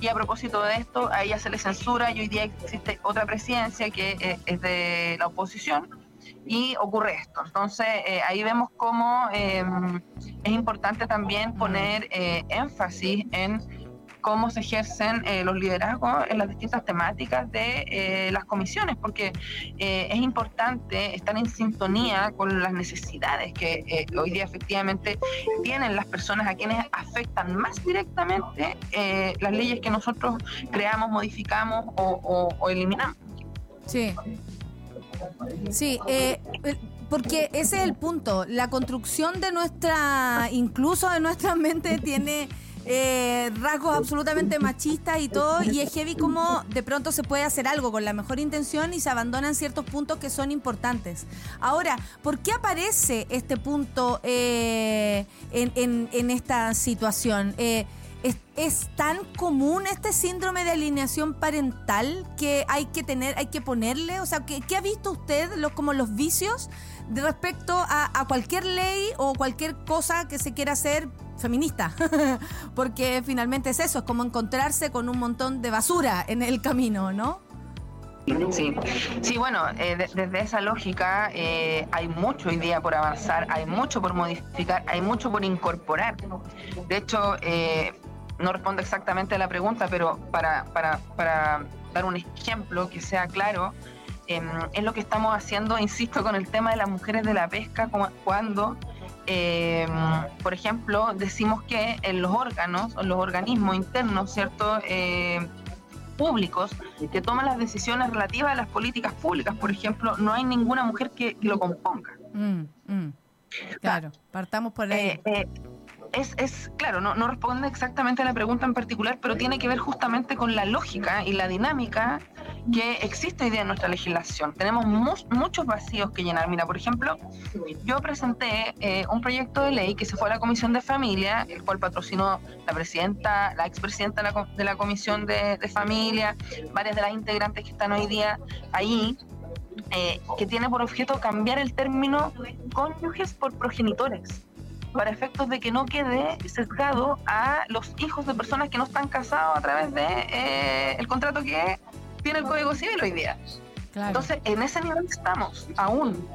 Y a propósito de esto, a ella se le censura y hoy día existe otra presidencia que eh, es de la oposición y ocurre esto. Entonces, eh, ahí vemos cómo eh, es importante también poner eh, énfasis en cómo se ejercen eh, los liderazgos en las distintas temáticas de eh, las comisiones, porque eh, es importante estar en sintonía con las necesidades que eh, hoy día efectivamente tienen las personas a quienes afectan más directamente las leyes que nosotros creamos, modificamos o, eliminamos. Sí. Sí, porque ese es el punto. La construcción de nuestra, incluso de nuestra mente, tiene eh, rasgos absolutamente machistas y todo, y es heavy como de pronto se puede hacer algo con la mejor intención y se abandonan ciertos puntos que son importantes. Ahora, ¿por qué aparece este punto eh, en, en- esta situación? Eh, ¿Es, tan común este síndrome de alineación parental que hay que tener, hay que ponerle? O sea, ¿qué, ha visto usted como los vicios de respecto a cualquier ley o cualquier cosa que se quiera hacer feminista? Porque finalmente es eso, es como encontrarse con un montón de basura en el camino, ¿no? Sí, sí bueno, eh, de- desde esa lógica eh, hay mucho hoy día por avanzar, hay mucho por modificar, hay mucho por incorporar. De hecho, eh, no respondo exactamente a la pregunta, pero para, para, para dar un ejemplo que sea claro, eh, es lo que estamos haciendo, insisto, con el tema de las mujeres de la pesca, cuando, eh, por ejemplo, decimos que en los órganos, en los organismos internos, ¿cierto? Eh, públicos que toman las decisiones relativas a las políticas públicas, por ejemplo, no hay ninguna mujer que, que lo componga. Mm, mm. Claro, partamos por ahí. Eh, eh, es, es, claro, no, no responde exactamente a la pregunta en particular, pero tiene que ver justamente con la lógica y la dinámica que existe hoy día en nuestra legislación. Tenemos mu- muchos vacíos que llenar. Mira, por ejemplo, yo presenté eh, un proyecto de ley que se fue a la Comisión de Familia, el cual patrocinó la presidenta, la expresidenta de la, de la Comisión de, de Familia, varias de las integrantes que están hoy día ahí, eh, que tiene por objeto cambiar el término cónyuges por progenitores para efectos de que no quede sesgado a los hijos de personas que no están casados a través de eh, el contrato que tiene el Código Civil hoy día. Claro. Entonces, en ese nivel estamos aún.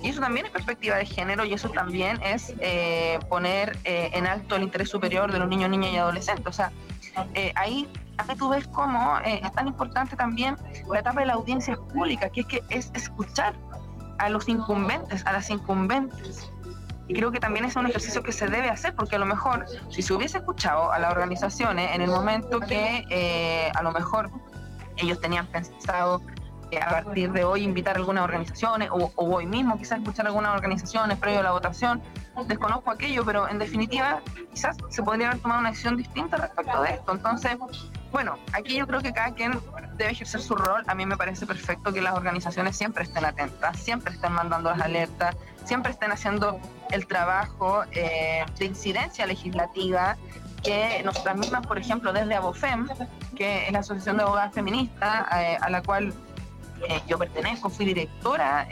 Y eso también es perspectiva de género y eso también es eh, poner eh, en alto el interés superior de los niños, niñas y adolescentes. O sea, eh, ahí, ahí tú ves cómo eh, es tan importante también la etapa de la audiencia pública, que es que es escuchar a los incumbentes, a las incumbentes. Y creo que también es un ejercicio que se debe hacer, porque a lo mejor, si se hubiese escuchado a las organizaciones en el momento que eh, a lo mejor ellos tenían pensado eh, a partir de hoy invitar algunas organizaciones, o, o hoy mismo quizás escuchar algunas organizaciones previo a la votación, desconozco aquello, pero en definitiva quizás se podría haber tomado una decisión distinta respecto de esto. Entonces, bueno, aquí yo creo que cada quien debe ejercer su rol. A mí me parece perfecto que las organizaciones siempre estén atentas, siempre estén mandando las alertas, siempre estén haciendo el trabajo eh, de incidencia legislativa que nosotras mismas, por ejemplo, desde ABOFEM, que es la Asociación de Abogadas Feministas, eh, a la cual eh, yo pertenezco, fui directora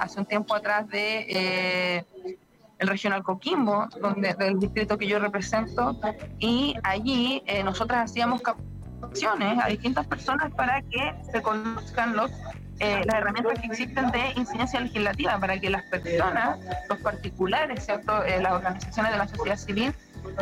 hace un tiempo atrás de el regional Coquimbo, donde, del distrito que yo represento, y allí eh, nosotras hacíamos capacitaciones a distintas personas para que se conozcan los eh, las herramientas que existen de incidencia legislativa para que las personas, los particulares, ¿cierto? Eh, las organizaciones de la sociedad civil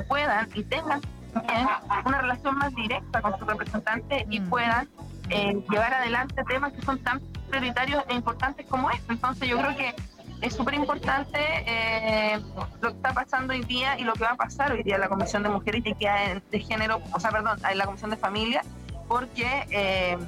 puedan y tengan también una relación más directa con su representante y Mm. puedan eh, llevar adelante temas que son tan prioritarios e importantes como este. Entonces yo creo que es súper importante eh, lo que está pasando hoy día y lo que va a pasar hoy día en la Comisión de Mujeres y Equidad de Género, o sea, perdón, en la Comisión de Familia, porque eh,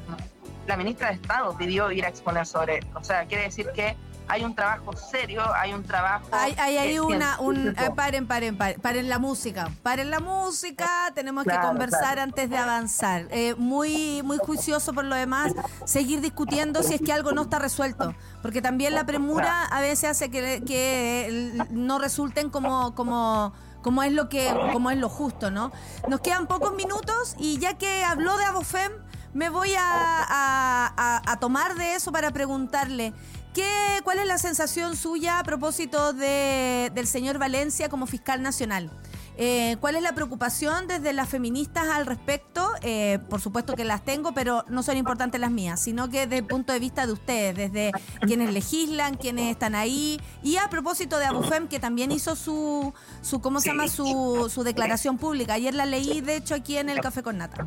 la ministra de Estado pidió ir a exponer sobre esto. O sea, quiere decir que hay un trabajo serio, hay un trabajo... Hay, hay ahí eh, una, un, eh, paren, paren, paren, paren la música, paren la música, tenemos que conversar claro. antes de avanzar. Eh, muy, muy juicioso por lo demás, seguir discutiendo si es que algo no está resuelto, porque también la premura a veces hace que, que no resulten como, como, como es lo que, como es lo justo, ¿no? Nos quedan pocos minutos y ya que habló de Abofem, me voy a, a- a- a tomar de eso para preguntarle, ¿qué, ¿cuál es la sensación suya a propósito de, del señor Valencia como fiscal nacional? Eh, ¿Cuál es la preocupación desde las feministas al respecto? Eh, por supuesto que las tengo, pero no son importantes las mías, sino que desde el punto de vista de ustedes, desde quienes legislan, quienes están ahí. Y a propósito de Abufem, que también hizo su, su ¿cómo se llama? Su, su declaración pública. Ayer la leí, de hecho, aquí en el Café con Nata.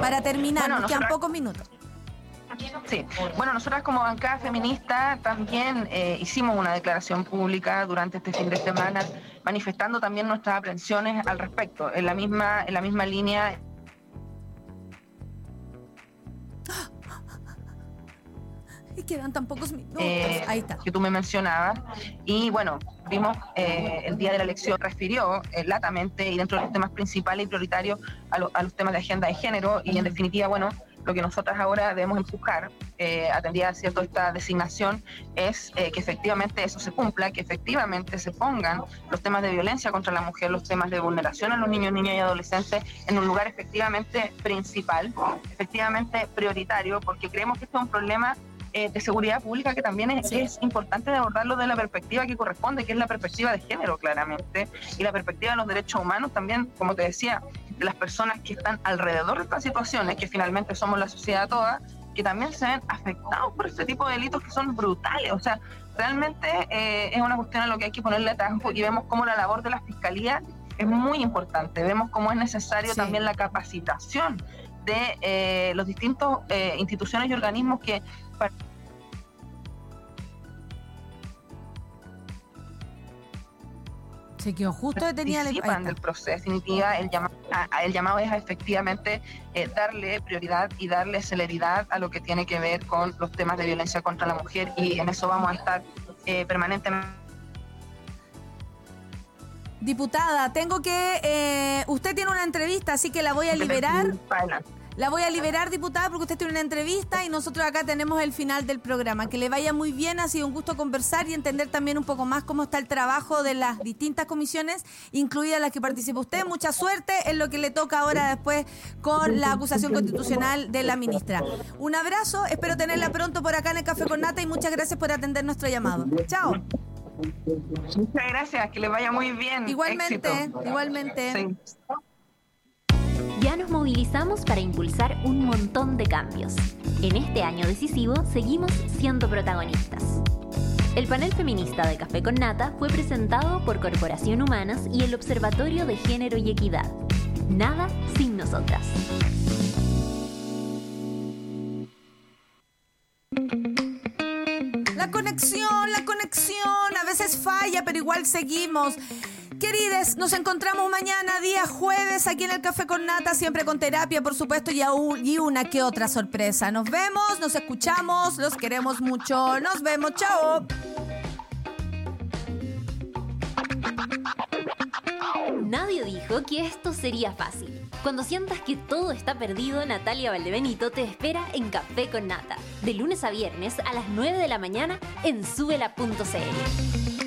Para terminar, Bueno, nos quedan pocos minutos. Sí, bueno, nosotras como bancada feminista también eh, hicimos una declaración pública durante este fin de semana manifestando también nuestras aprensiones al respecto, en la misma, en la misma línea Y quedan tan pocos minutos. eh, Ahí está. que tú me mencionabas. Y bueno, vimos eh, el día de la elección refirió eh, latamente y dentro de los temas principales y prioritarios a, lo- a los temas de agenda de género y en definitiva, bueno, lo que nosotras ahora debemos empujar, eh, atendida cierto esta designación, es eh, que efectivamente eso se cumpla, que efectivamente se pongan los temas de violencia contra la mujer, los temas de vulneración a los niños, niñas y adolescentes en un lugar efectivamente principal, efectivamente prioritario, porque creemos que esto es un problema eh, de seguridad pública que también es, es. importante abordarlo de la perspectiva que corresponde, que es la perspectiva de género, claramente, y la perspectiva de los derechos humanos también, como te decía, de las personas que están alrededor de estas situaciones, que finalmente somos la sociedad toda, que también se ven afectados por este tipo de delitos que son brutales. O sea, realmente eh, es una cuestión a lo que hay que ponerle atajos y vemos cómo la labor de la fiscalía es muy importante. Vemos cómo es necesario Sí. también la capacitación de eh, los distintos eh, instituciones y organismos que Se quedó justo detenida. participan del proceso. En definitiva, el llamado, a- a- el llamado es a efectivamente eh, darle prioridad y darle celeridad a lo que tiene que ver con los temas de violencia contra la mujer y en eso vamos a estar eh, permanentemente. Diputada, tengo que. eh, usted tiene una entrevista, así que la voy a liberar. para adelante. La voy a liberar, diputada, porque usted tiene una entrevista y nosotros acá tenemos el final del programa. Que le vaya muy bien, ha sido un gusto conversar y entender también un poco más cómo está el trabajo de las distintas comisiones, incluidas las que participa usted. Mucha suerte en lo que le toca ahora después con la acusación constitucional de la ministra. Un abrazo, espero tenerla pronto por acá en el Café con Nata y muchas gracias por atender nuestro llamado. Chao. Muchas gracias, que le vaya muy bien. Igualmente, Éxito. igualmente. Sí. Ya nos movilizamos para impulsar un montón de cambios. En este año decisivo seguimos siendo protagonistas. El panel feminista de Café con Nata fue presentado por Corporación Humanas y el Observatorio de Género y Equidad. Nada sin nosotras. La conexión, la conexión, a veces falla, pero igual seguimos. Querides, nos encontramos mañana, día jueves, aquí en el Café con Nata, siempre con terapia, por supuesto, y, aún- y una que otra sorpresa. Nos vemos, nos escuchamos, los queremos mucho. Nos vemos, chao. Nadie dijo que esto sería fácil. Cuando sientas que todo está perdido, Natalia Valdebenito te espera en Café con Nata, de lunes a viernes a las 9 de la mañana en subela.cl.